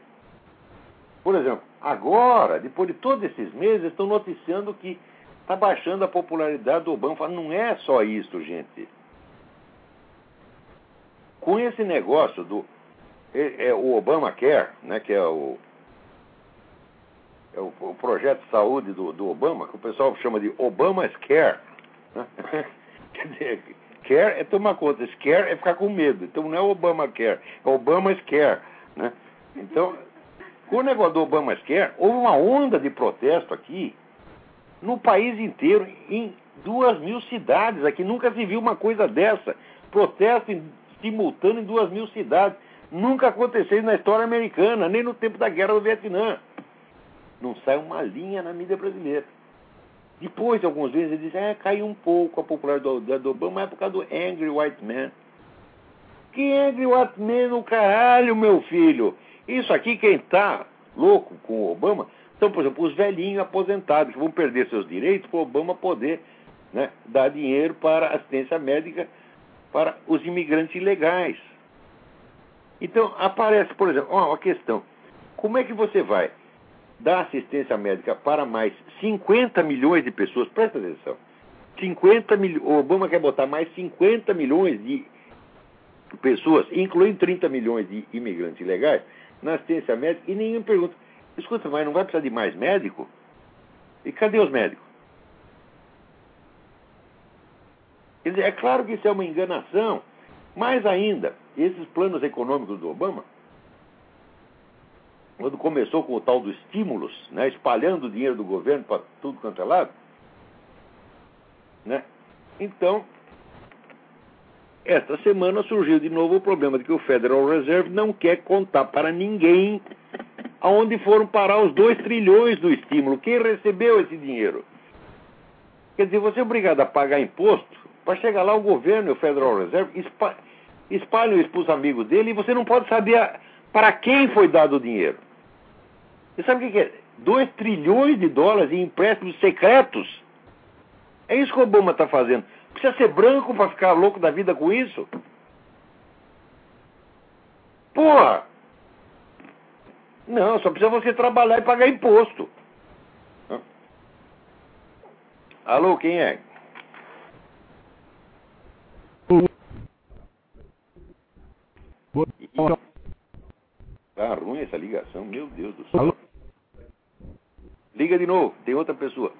Por exemplo, agora, depois de todos esses meses, estão noticiando que está baixando a popularidade do Obama. Não é só isso, gente. Com esse negócio do é, o Obamacare, né, que é o, é o, o, projeto de saúde do, do, Obama, que o pessoal chama de Obama's Care. Né? *laughs* Quer dizer, care é tomar conta, scare é ficar com medo. Então não é Obamacare, é Obama's Care. Né? Então, com o negócio do Obama's Care, houve uma onda de protesto aqui no país inteiro, em duas mil cidades. Aqui nunca se viu uma coisa dessa. Protesto em, simultâneo em duas mil cidades. Nunca aconteceu na história americana, nem no tempo da guerra do Vietnã. Não sai uma linha na mídia brasileira. Depois, alguns vezes, ele diz, é, caiu um pouco a popularidade do Obama, mas é por causa do Angry White Man. Que Angry White Man, o caralho, meu filho? Isso aqui, quem tá louco com o Obama, então, por exemplo, os velhinhos aposentados que vão perder seus direitos para o Obama poder né, dar dinheiro para assistência médica para os imigrantes ilegais. Então, aparece, por exemplo, uma questão. Como é que você vai dar assistência médica para mais 50 milhões de pessoas? Presta atenção. 50 mil... O Obama quer botar mais 50 milhões de pessoas, incluindo 30 milhões de imigrantes ilegais, na assistência médica, e ninguém pergunta Escuta, mas não vai precisar de mais médico? E cadê os médicos? Quer dizer, é claro que isso é uma enganação. Mais ainda, esses planos econômicos do Obama, quando começou com o tal do estímulos, né, espalhando o dinheiro do governo para tudo quanto é lado, né, então, esta semana surgiu de novo o problema de que o Federal Reserve não quer contar para ninguém aonde foram parar os 2 trilhões do estímulo. Quem recebeu esse dinheiro? Quer dizer, você é obrigado a pagar imposto para chegar lá o governo e o Federal Reserve espalham isso para os amigos dele e você não pode saber para quem foi dado o dinheiro. Você sabe o que é? 2 trilhões de dólares em empréstimos secretos. É isso que o Obama está fazendo. Precisa ser branco para ficar louco da vida com isso? Porra! Não, só precisa você trabalhar e pagar imposto. Alô, quem é? Tá ruim essa ligação, meu Deus do céu. Alô? Liga de novo, tem outra pessoa.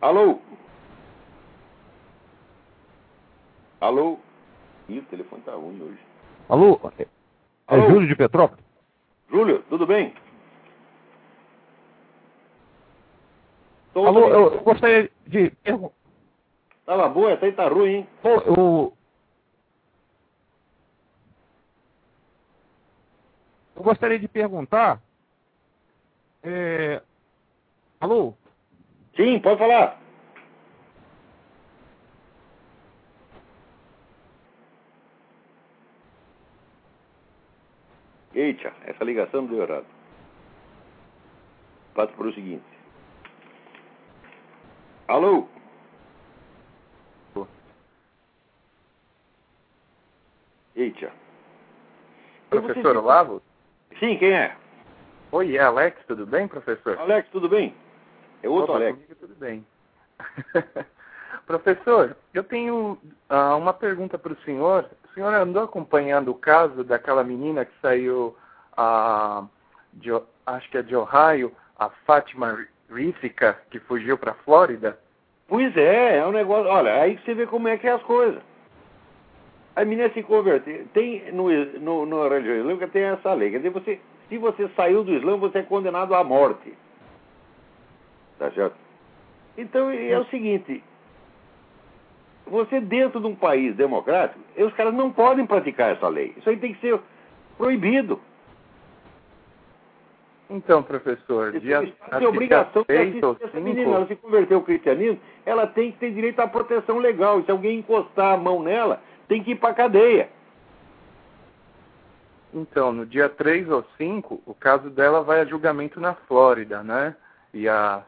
Alô? Alô? Ih, o telefone tá ruim hoje. Alô? É Alô? Júlio de Petrópolis? Júlio, tudo bem? Tô Alô, eu, eu gostaria de Tava boa, essa aí tá ruim, hein? eu... eu gostaria de perguntar. É... Alô? Sim, pode falar. Eita, essa ligação deu errado. Passo para o seguinte. Alô? Eita. Professor Olavo? Sim, quem é? Oi, é Alex, tudo bem, professor? Alex, tudo bem? É outro Opa, Alex. Comigo, tudo bem. *laughs* professor, eu tenho uh, uma pergunta para o senhor. O senhor andou acompanhando o caso daquela menina que saiu, uh, de, acho que é de Ohio, a Fátima Rífica, que fugiu para a Flórida? Pois é, é um negócio. Olha, aí você vê como é que é as coisas. A menina se converter. Tem no, no, no religião islâmica tem essa lei. Quer dizer, você, se você saiu do Islã, você é condenado à morte. Tá certo? Então é o seguinte. Você dentro de um país democrático, os caras não podem praticar essa lei. Isso aí tem que ser proibido. Então, professor, dia, tem obrigação de assistir essa menina. Ela se converteu ao cristianismo, ela tem que ter direito à proteção legal. E se alguém encostar a mão nela, tem que ir para cadeia. Então, no dia 3 ou 5, o caso dela vai a julgamento na Flórida, né? E a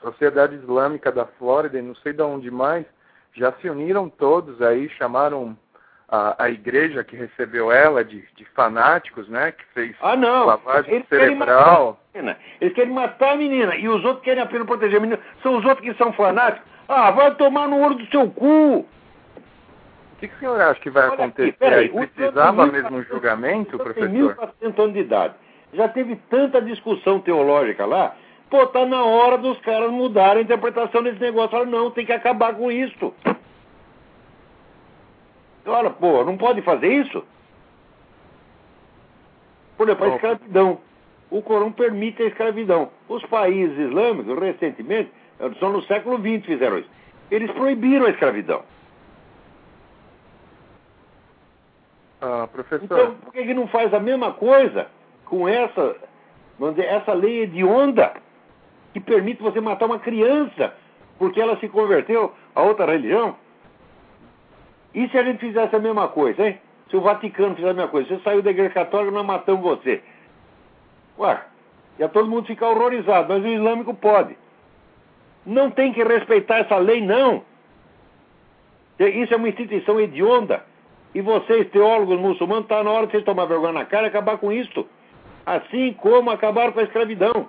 Sociedade Islâmica da Flórida, e não sei de onde mais, já se uniram todos aí, chamaram a, a igreja que recebeu ela de, de fanáticos, né? Que fez ah, não. lavagem Eles cerebral. Eles querem matar a menina e os outros querem apenas proteger a menina. São os outros que são fanáticos. Ah, vai tomar no olho do seu cu! Que, que o senhor acha que vai Olha acontecer? Aqui, peraí, Precisava mesmo um julgamento, professor? Tem 1.400 anos de idade. Já teve tanta discussão teológica lá. Pô, tá na hora dos caras mudarem a interpretação desse negócio. Falaram, não, tem que acabar com isso. Olha, pô, não pode fazer isso? Por exemplo, a escravidão. O Corão permite a escravidão. Os países islâmicos, recentemente, só no século XX fizeram isso. Eles proibiram a escravidão. Ah, professor. Então, por que, que não faz a mesma coisa com essa, vamos dizer, essa lei hedionda que permite você matar uma criança porque ela se converteu a outra religião? E se a gente fizesse a mesma coisa, hein? Se o Vaticano fizesse a mesma coisa, você saiu da igreja católica nós matamos você. Ué, ia todo mundo ficar horrorizado, mas o islâmico pode. Não tem que respeitar essa lei, não. Isso é uma instituição hedionda. E vocês, teólogos muçulmanos, está na hora de vocês tomar vergonha na cara e acabar com isto. Assim como acabar com a escravidão.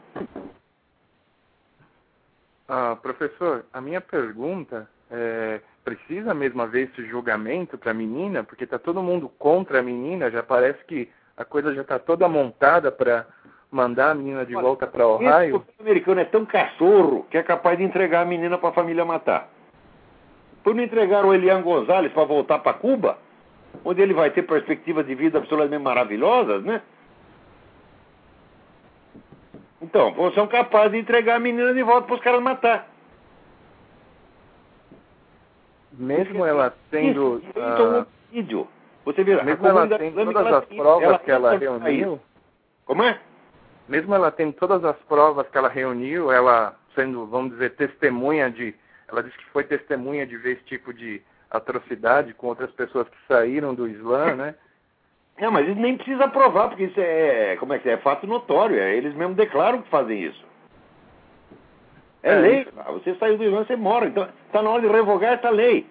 Ah, professor, a minha pergunta é: precisa mesmo haver esse julgamento para a menina? Porque está todo mundo contra a menina, já parece que a coisa já está toda montada para mandar a menina de Olha, volta para Ohio. O americano é tão cachorro que é capaz de entregar a menina para a família matar. Por não entregar o Elian Gonzalez para voltar para Cuba, onde ele vai ter perspectivas de vida absolutamente maravilhosas, né? Então, vocês são capazes de entregar a menina de volta para os caras matar. Mesmo ela tendo. Isso, isso é um homicídio. Você vê, mesmo ela tendo todas as provas ela que ela reuniu. Como é? Mesmo ela tendo todas as provas que ela reuniu, ela sendo, vamos dizer, testemunha de. Ela disse que foi testemunha de ver esse tipo de atrocidade com outras pessoas que saíram do Islã, né? *laughs* É, mas eles nem precisa provar, porque isso é, como é que é, é fato notório, é, eles mesmos declaram que fazem isso. É, é lei, isso. você saiu do Islã, você mora, então está na hora de revogar essa lei.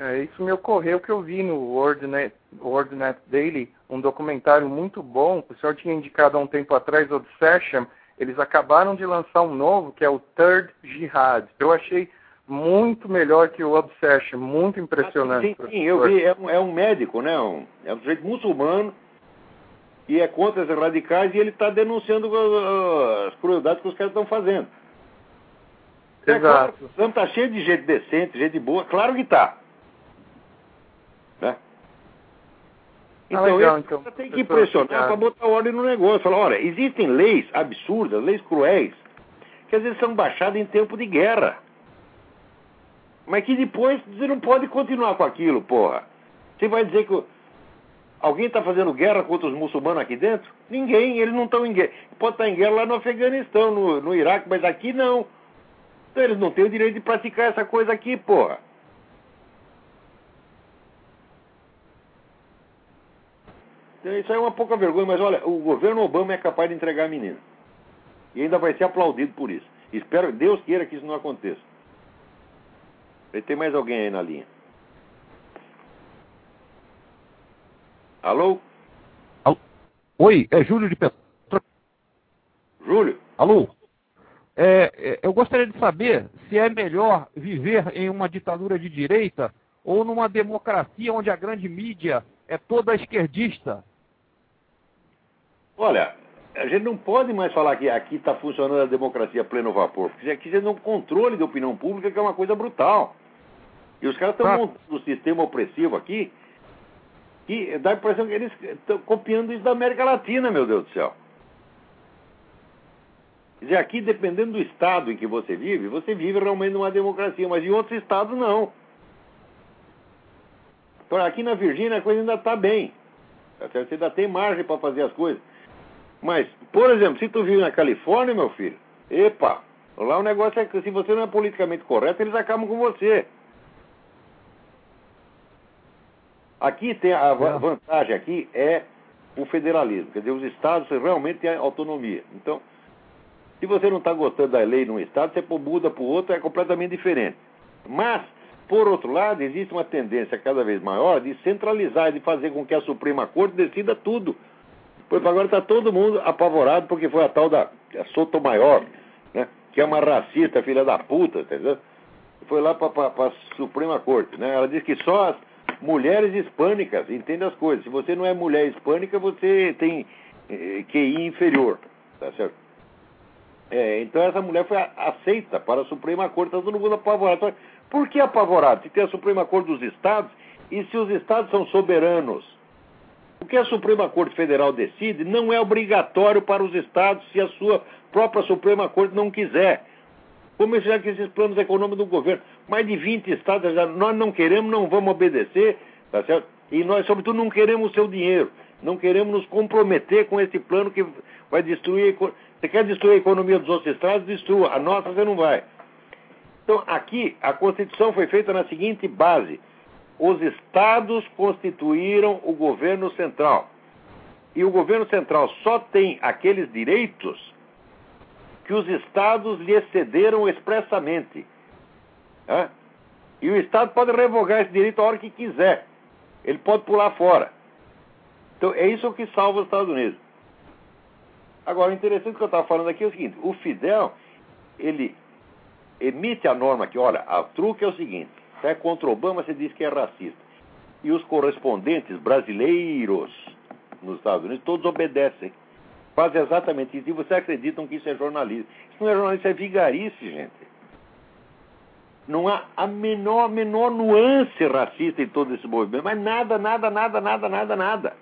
É, isso me ocorreu que eu vi no WordNet, WordNet Daily, um documentário muito bom, o senhor tinha indicado há um tempo atrás, Obsession, eles acabaram de lançar um novo, que é o Third Jihad. Eu achei muito melhor que o Obsession, muito impressionante. Ah, sim, sim, eu vi, é um, é um médico, né? Um, é um sujeito muçulmano e é contra esses radicais e ele está denunciando as crueldades que os caras estão fazendo. Exato. É claro, está cheio de gente decente, gente boa, claro que está. Né? Tá então, ah, legal, então tem que pressionar para botar ordem no negócio. Falar, olha, existem leis absurdas, leis cruéis, que às vezes são baixadas em tempo de guerra. Mas que depois você não pode continuar com aquilo, porra. Você vai dizer que alguém está fazendo guerra contra os muçulmanos aqui dentro? Ninguém, eles não estão em guerra. Pode estar em guerra lá no Afeganistão, no, no Iraque, mas aqui não. Então eles não têm o direito de praticar essa coisa aqui, porra. Então, isso aí é uma pouca vergonha, mas olha, o governo Obama é capaz de entregar a menina. E ainda vai ser aplaudido por isso. Espero, Deus queira que isso não aconteça. Tem mais alguém aí na linha? Alô? Oi, é Júlio de Petro. Júlio? Alô? É, é, eu gostaria de saber se é melhor viver em uma ditadura de direita ou numa democracia onde a grande mídia é toda esquerdista. Olha, a gente não pode mais falar que aqui está funcionando a democracia a pleno vapor, porque aqui você tem um controle da opinião pública que é uma coisa brutal. E os caras estão tá. montando um sistema opressivo aqui que dá a impressão que eles estão copiando isso da América Latina, meu Deus do céu. Quer dizer, aqui, dependendo do estado em que você vive, você vive realmente numa democracia, mas em outros estados não. Então, aqui na Virgínia a coisa ainda está bem. Tá você ainda tem margem para fazer as coisas. Mas, por exemplo, se tu vive na Califórnia, meu filho, epa, lá o negócio é que se você não é politicamente correto, eles acabam com você. Aqui tem a vantagem aqui é o federalismo, quer dizer, os estados realmente têm autonomia. Então, se você não está gostando da lei num estado, você muda para o outro, é completamente diferente. Mas, por outro lado, existe uma tendência cada vez maior de centralizar, de fazer com que a Suprema Corte decida tudo. Porque agora está todo mundo apavorado porque foi a tal da Sotomayor, né, que é uma racista, filha da puta, entendeu? Foi lá para a Suprema Corte. Né? Ela diz que só as mulheres hispânicas entendem as coisas. Se você não é mulher hispânica, você tem eh, QI inferior. Tá certo? É, então essa mulher foi aceita para a Suprema Corte, está todo mundo apavorado. Por que apavorado? Se tem a Suprema Corte dos Estados e se os Estados são soberanos. O que a Suprema Corte Federal decide não é obrigatório para os Estados se a sua própria Suprema Corte não quiser. Já que esses planos econômicos do governo, mais de 20 estados já, nós não queremos, não vamos obedecer, tá certo? E nós, sobretudo, não queremos o seu dinheiro. Não queremos nos comprometer com esse plano que vai destruir. Você quer destruir a economia dos outros estados? Destrua. A nossa você não vai. Então, aqui, a Constituição foi feita na seguinte base: os estados constituíram o governo central. E o governo central só tem aqueles direitos que os estados lhe excederam expressamente. Né? E o estado pode revogar esse direito a hora que quiser. Ele pode pular fora. Então, é isso que salva os Estados Unidos. Agora, o interessante que eu estava falando aqui é o seguinte: o Fidel, ele emite a norma que, olha, a truque é o seguinte: se é contra Obama, você diz que é racista. E os correspondentes brasileiros nos Estados Unidos, todos obedecem. Fazem exatamente isso. E vocês acreditam que isso é jornalismo. Isso não é jornalismo, isso é vigarice, gente. Não há a menor, menor nuance racista em todo esse movimento. Mas nada, nada, nada, nada, nada, nada.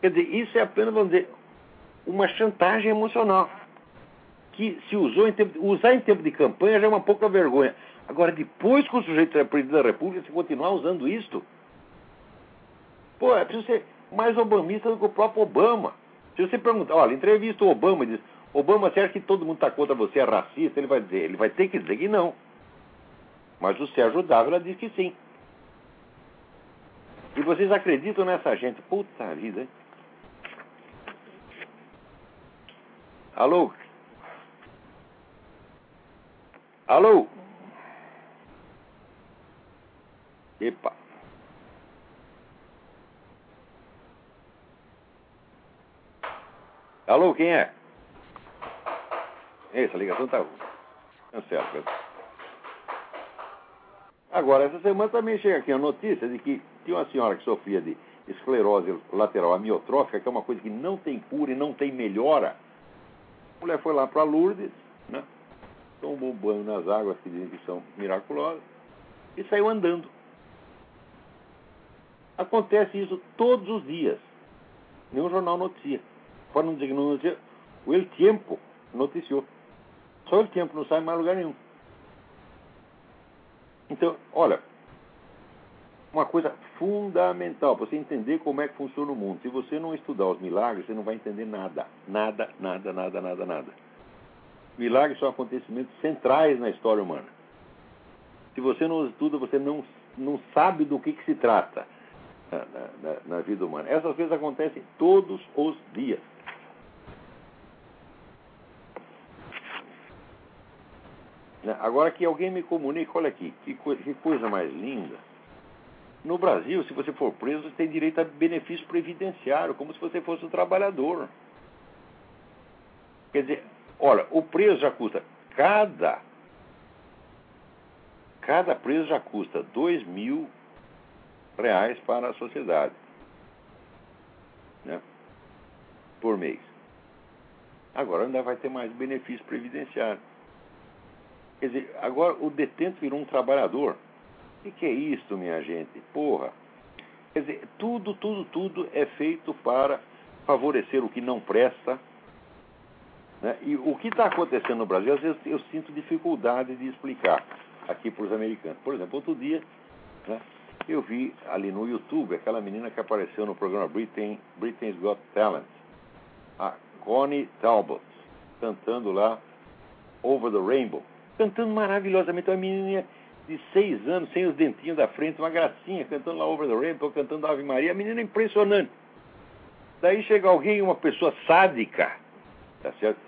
Quer dizer, isso é apenas, vamos dizer, uma chantagem emocional. Que se usou em tempo, usar em tempo de campanha já é uma pouca vergonha. Agora, depois que o sujeito é presidente da República, se continuar usando isto, pô, é preciso ser mais obamista do que o próprio Obama. Se você perguntar, olha, entrevista o Obama e diz, Obama, você acha que todo mundo está contra você, é racista? Ele vai dizer, ele vai ter que dizer que não. Mas o Sérgio Dávila diz que sim. E vocês acreditam nessa gente? Puta vida, hein? Alô? Alô? Epa. Alô, quem é? Essa ligação tá cancela. Agora, essa semana também chega aqui a notícia de que tinha uma senhora que sofria de esclerose lateral amiotrófica, que é uma coisa que não tem cura e não tem melhora a mulher foi lá para Lourdes, né? tomou banho nas águas que dizem que são miraculosas e saiu andando. Acontece isso todos os dias. Nenhum jornal noticia. Para não dizer que não noticia, o El Tiempo noticiou. Só o El Tiempo não sai em mais lugar nenhum. Então, olha, uma coisa fundamental para você entender como é que funciona o mundo. Se você não estudar os milagres, você não vai entender nada. Nada, nada, nada, nada, nada. Milagres são acontecimentos centrais na história humana. Se você não estuda, você não, não sabe do que, que se trata. na, na, na vida humana. Essas coisas acontecem todos os dias. Né? Agora que alguém me comunique, olha aqui, que, que coisa mais linda. No Brasil, se você for preso, você tem direito a benefício previdenciário, como se você fosse um trabalhador. Quer dizer, olha, o preso já custa, cada, cada preso já custa 2 mil reais para a sociedade. Né? Por mês. Agora ainda vai ter mais benefício previdenciário. Quer dizer, agora o detento virou um trabalhador. O que, é isso, minha gente? Porra. Quer dizer, tudo, tudo, tudo é feito para favorecer o que não presta. Né? E o que está acontecendo no Brasil, às vezes eu sinto dificuldade de explicar aqui para os americanos. Por exemplo, outro dia, né, eu vi ali no YouTube aquela menina que apareceu no programa Britain, Britain's Got Talent, a Connie Talbot, cantando lá Over the Rainbow cantando maravilhosamente. Uma menininha de seis anos, sem os dentinhos da frente, uma gracinha, cantando lá Over the Rainbow, cantando Ave Maria. A menina é impressionante. Daí chega alguém, uma pessoa sádica, tá certo?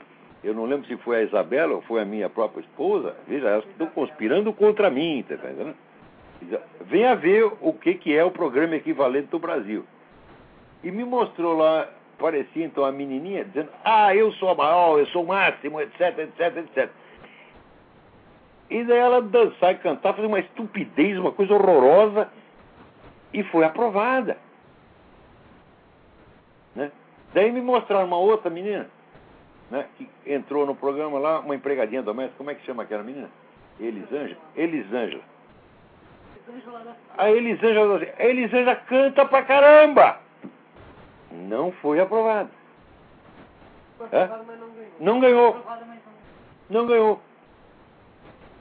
Eu não lembro se foi a Isabela ou foi a minha própria esposa. Veja, elas estão conspirando contra mim, tá entendendo? Venha ver o que, que é o programa equivalente do Brasil. E me mostrou lá, parecia então a menininha dizendo: Ah, eu sou a maior, eu sou o máximo, etc, etc, etc. E daí ela dançar e cantar, fazer uma estupidez, uma coisa horrorosa, e foi aprovada. Né? Daí me mostraram uma outra menina, né, que entrou no programa lá, uma empregadinha doméstica, como é que chama aquela menina? Elisângela? Elisângela. A Elisângela, a Elisângela canta pra caramba! Não foi aprovada. É? Não ganhou. Não ganhou.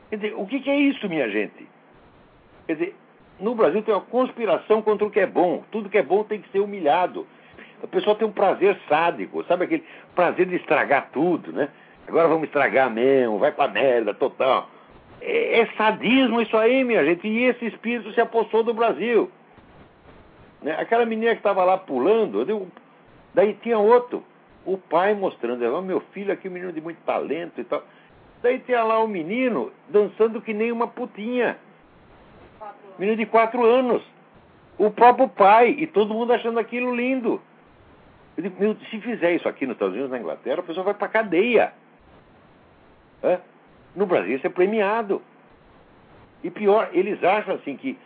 Quer dizer, o que, que é isso, minha gente? Quer dizer, no Brasil tem uma conspiração contra o que é bom. Tudo que é bom tem que ser humilhado. O pessoal tem um prazer sádico, sabe aquele prazer de estragar tudo, né? Agora vamos estragar mesmo, vai pra merda total. É, é sadismo isso aí, minha gente. E esse espírito se apossou do Brasil. Né? Aquela menina que estava lá pulando, digo, daí tinha outro. O pai mostrando, meu filho aqui, um menino de muito talento e tal. Daí tinha lá um menino dançando que nem uma putinha. Menino de quatro anos. O próprio pai. E todo mundo achando aquilo lindo. Eu digo, meu, se fizer isso aqui nos Estados Unidos, na Inglaterra, a pessoa vai pra cadeia. É? No Brasil isso é premiado. E pior, eles acham assim que.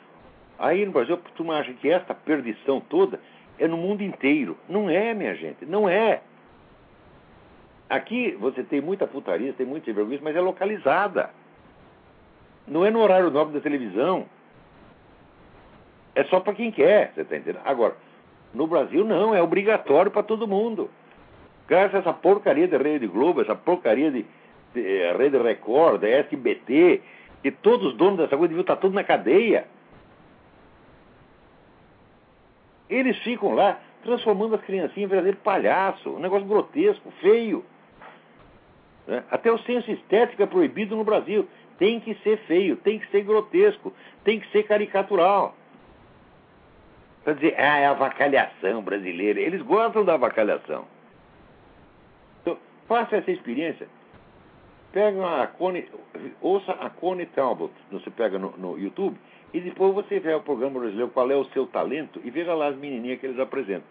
Aí no Brasil, tu acha que esta perdição toda é no mundo inteiro. Não é, minha gente, não é. Aqui você tem muita putaria, tem muita vergonha, mas é localizada. Não é no horário nobre da televisão. É só para quem quer, você está entendendo? Agora, no Brasil não, é obrigatório para todo mundo. Graças a essa porcaria de Rede Globo, essa porcaria de, de, eh, Rede Record, da SBT, que todos os donos dessa coisa deviam estar todos na cadeia. Eles ficam lá transformando as criancinhas em verdadeiro palhaço, um negócio grotesco, feio. Né? Até o senso estético é proibido no Brasil. Tem que ser feio, tem que ser grotesco, tem que ser caricatural. Para dizer, ah, é a avacalhação brasileira. Eles gostam da avacalhação. Então, faça essa experiência. Pega a Cone, ouça a Cone Talbot, você pega no, no YouTube, e depois você vê o programa brasileiro, qual é o seu talento, e veja lá as menininhas que eles apresentam.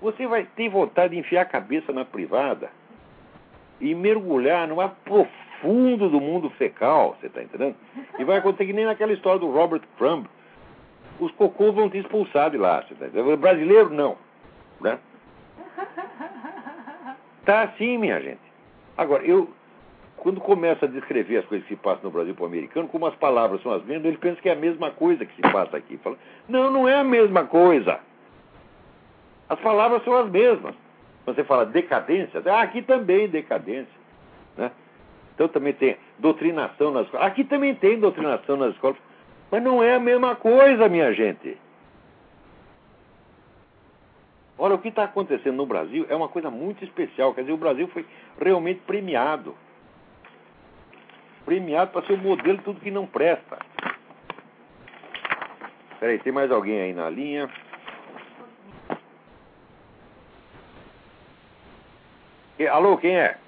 Você vai ter vontade de enfiar a cabeça na privada e mergulhar no mar profundo do mundo fecal, você está entendendo? E vai acontecer que nem naquela história do Robert Crumb. Os cocôs vão te expulsar de lá, você tá entendendo? Brasileiro, não. Né? Tá assim, minha gente. Agora, eu, quando começo a descrever as coisas que se passam no Brasil para o americano, como as palavras são as mesmas, ele pensa que é a mesma coisa que se passa aqui. Fala, não, não é a mesma coisa. As palavras são as mesmas. Você fala decadência, ah, aqui também decadência. Né? Então também tem doutrinação nas escolas. Aqui também tem doutrinação nas escolas. Mas não é a mesma coisa, minha gente. Olha, o que está acontecendo no Brasil é uma coisa muito especial. Quer dizer, o Brasil foi realmente premiado. Premiado para ser o modelo de tudo que não presta. Peraí, tem mais alguém aí na linha? E, alô, quem é?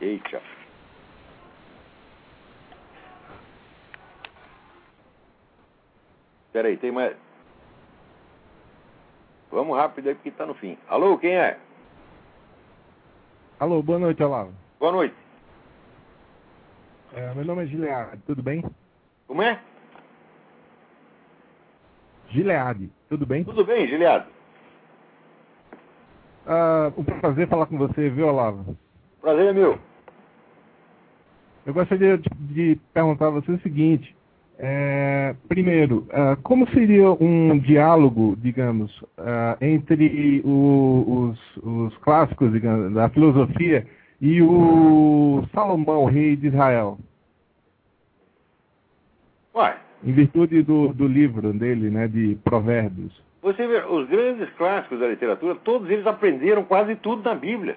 Eita. Peraí, tem mais. Vamos rápido aí porque tá no fim. Alô, quem é? Alô, boa noite, Olavo. Boa noite. É, meu nome é Gilead, tudo bem? Como é? Gilead, tudo bem? Tudo bem, Gilead. Ah, um prazer falar com você, viu, Olavo? Prazer é meu. Eu gostaria de, de perguntar a você o seguinte. É, primeiro, ah, como seria um diálogo, digamos, ah, entre o, os, os clássicos digamos, da filosofia e o Salomão, rei de Israel? Uai, Em virtude do, do livro dele, né, de Provérbios. Você vê, os grandes clássicos da literatura, todos eles aprenderam quase tudo na Bíblia.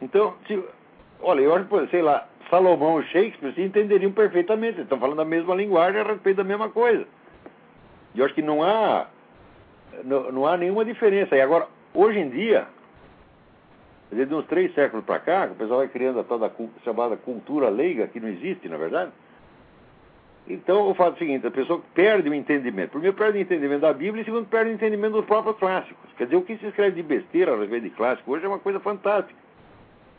Então, se, olha, eu acho que, sei lá, Salomão e Shakespeare se entenderiam perfeitamente. Eles estão falando a mesma linguagem a respeito da mesma coisa. E eu acho que não há, não, não há nenhuma diferença. E agora, hoje em dia, de uns três séculos para cá, o pessoal vai criando a tal da chamada cultura leiga, que não existe, na verdade. Então, eu falo o seguinte, a pessoa perde o entendimento. Primeiro, perde o entendimento da Bíblia e, segundo, perde o entendimento dos próprios clássicos. Quer dizer, o que se escreve de besteira a respeito de clássico hoje é uma coisa fantástica.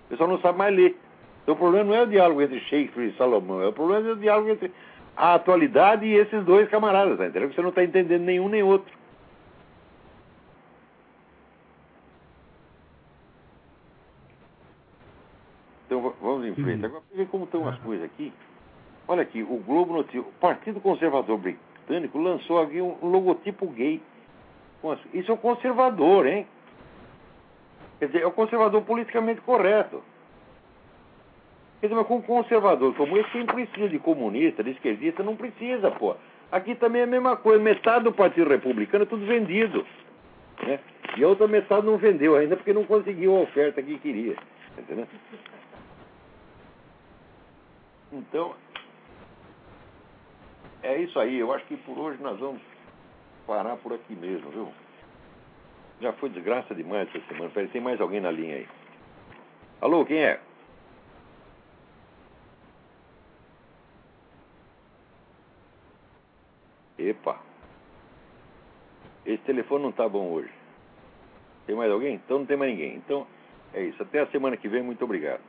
O pessoal não sabe mais ler. Então, o problema não é o diálogo entre Shakespeare e Salomão, é o problema é o diálogo entre a atualidade e esses dois camaradas, tá entendendo? Você não está entendendo nenhum nem outro. Então va- vamos em frente. Agora ver como estão as coisas aqui. Olha aqui, o Globo Notícias, o Partido Conservador Britânico lançou aqui um logotipo gay. Isso é o conservador, hein? Quer dizer, é o conservador politicamente correto. Quer dizer, mas com um conservador como esse, quem precisa de comunista, de esquerdista, não precisa, pô. Aqui também é a mesma coisa. Metade do Partido Republicano é tudo vendido. Né? E a outra metade não vendeu ainda porque não conseguiu a oferta que queria. Entendeu? Então, é isso aí. Eu acho que por hoje nós vamos parar por aqui mesmo, viu? Já foi desgraça demais essa semana. Peraí, tem mais alguém na linha aí. Alô, quem é? Epa. Esse telefone não tá bom hoje. Tem mais alguém? Então não tem mais ninguém. Então, é isso. Até a semana que vem. Muito obrigado.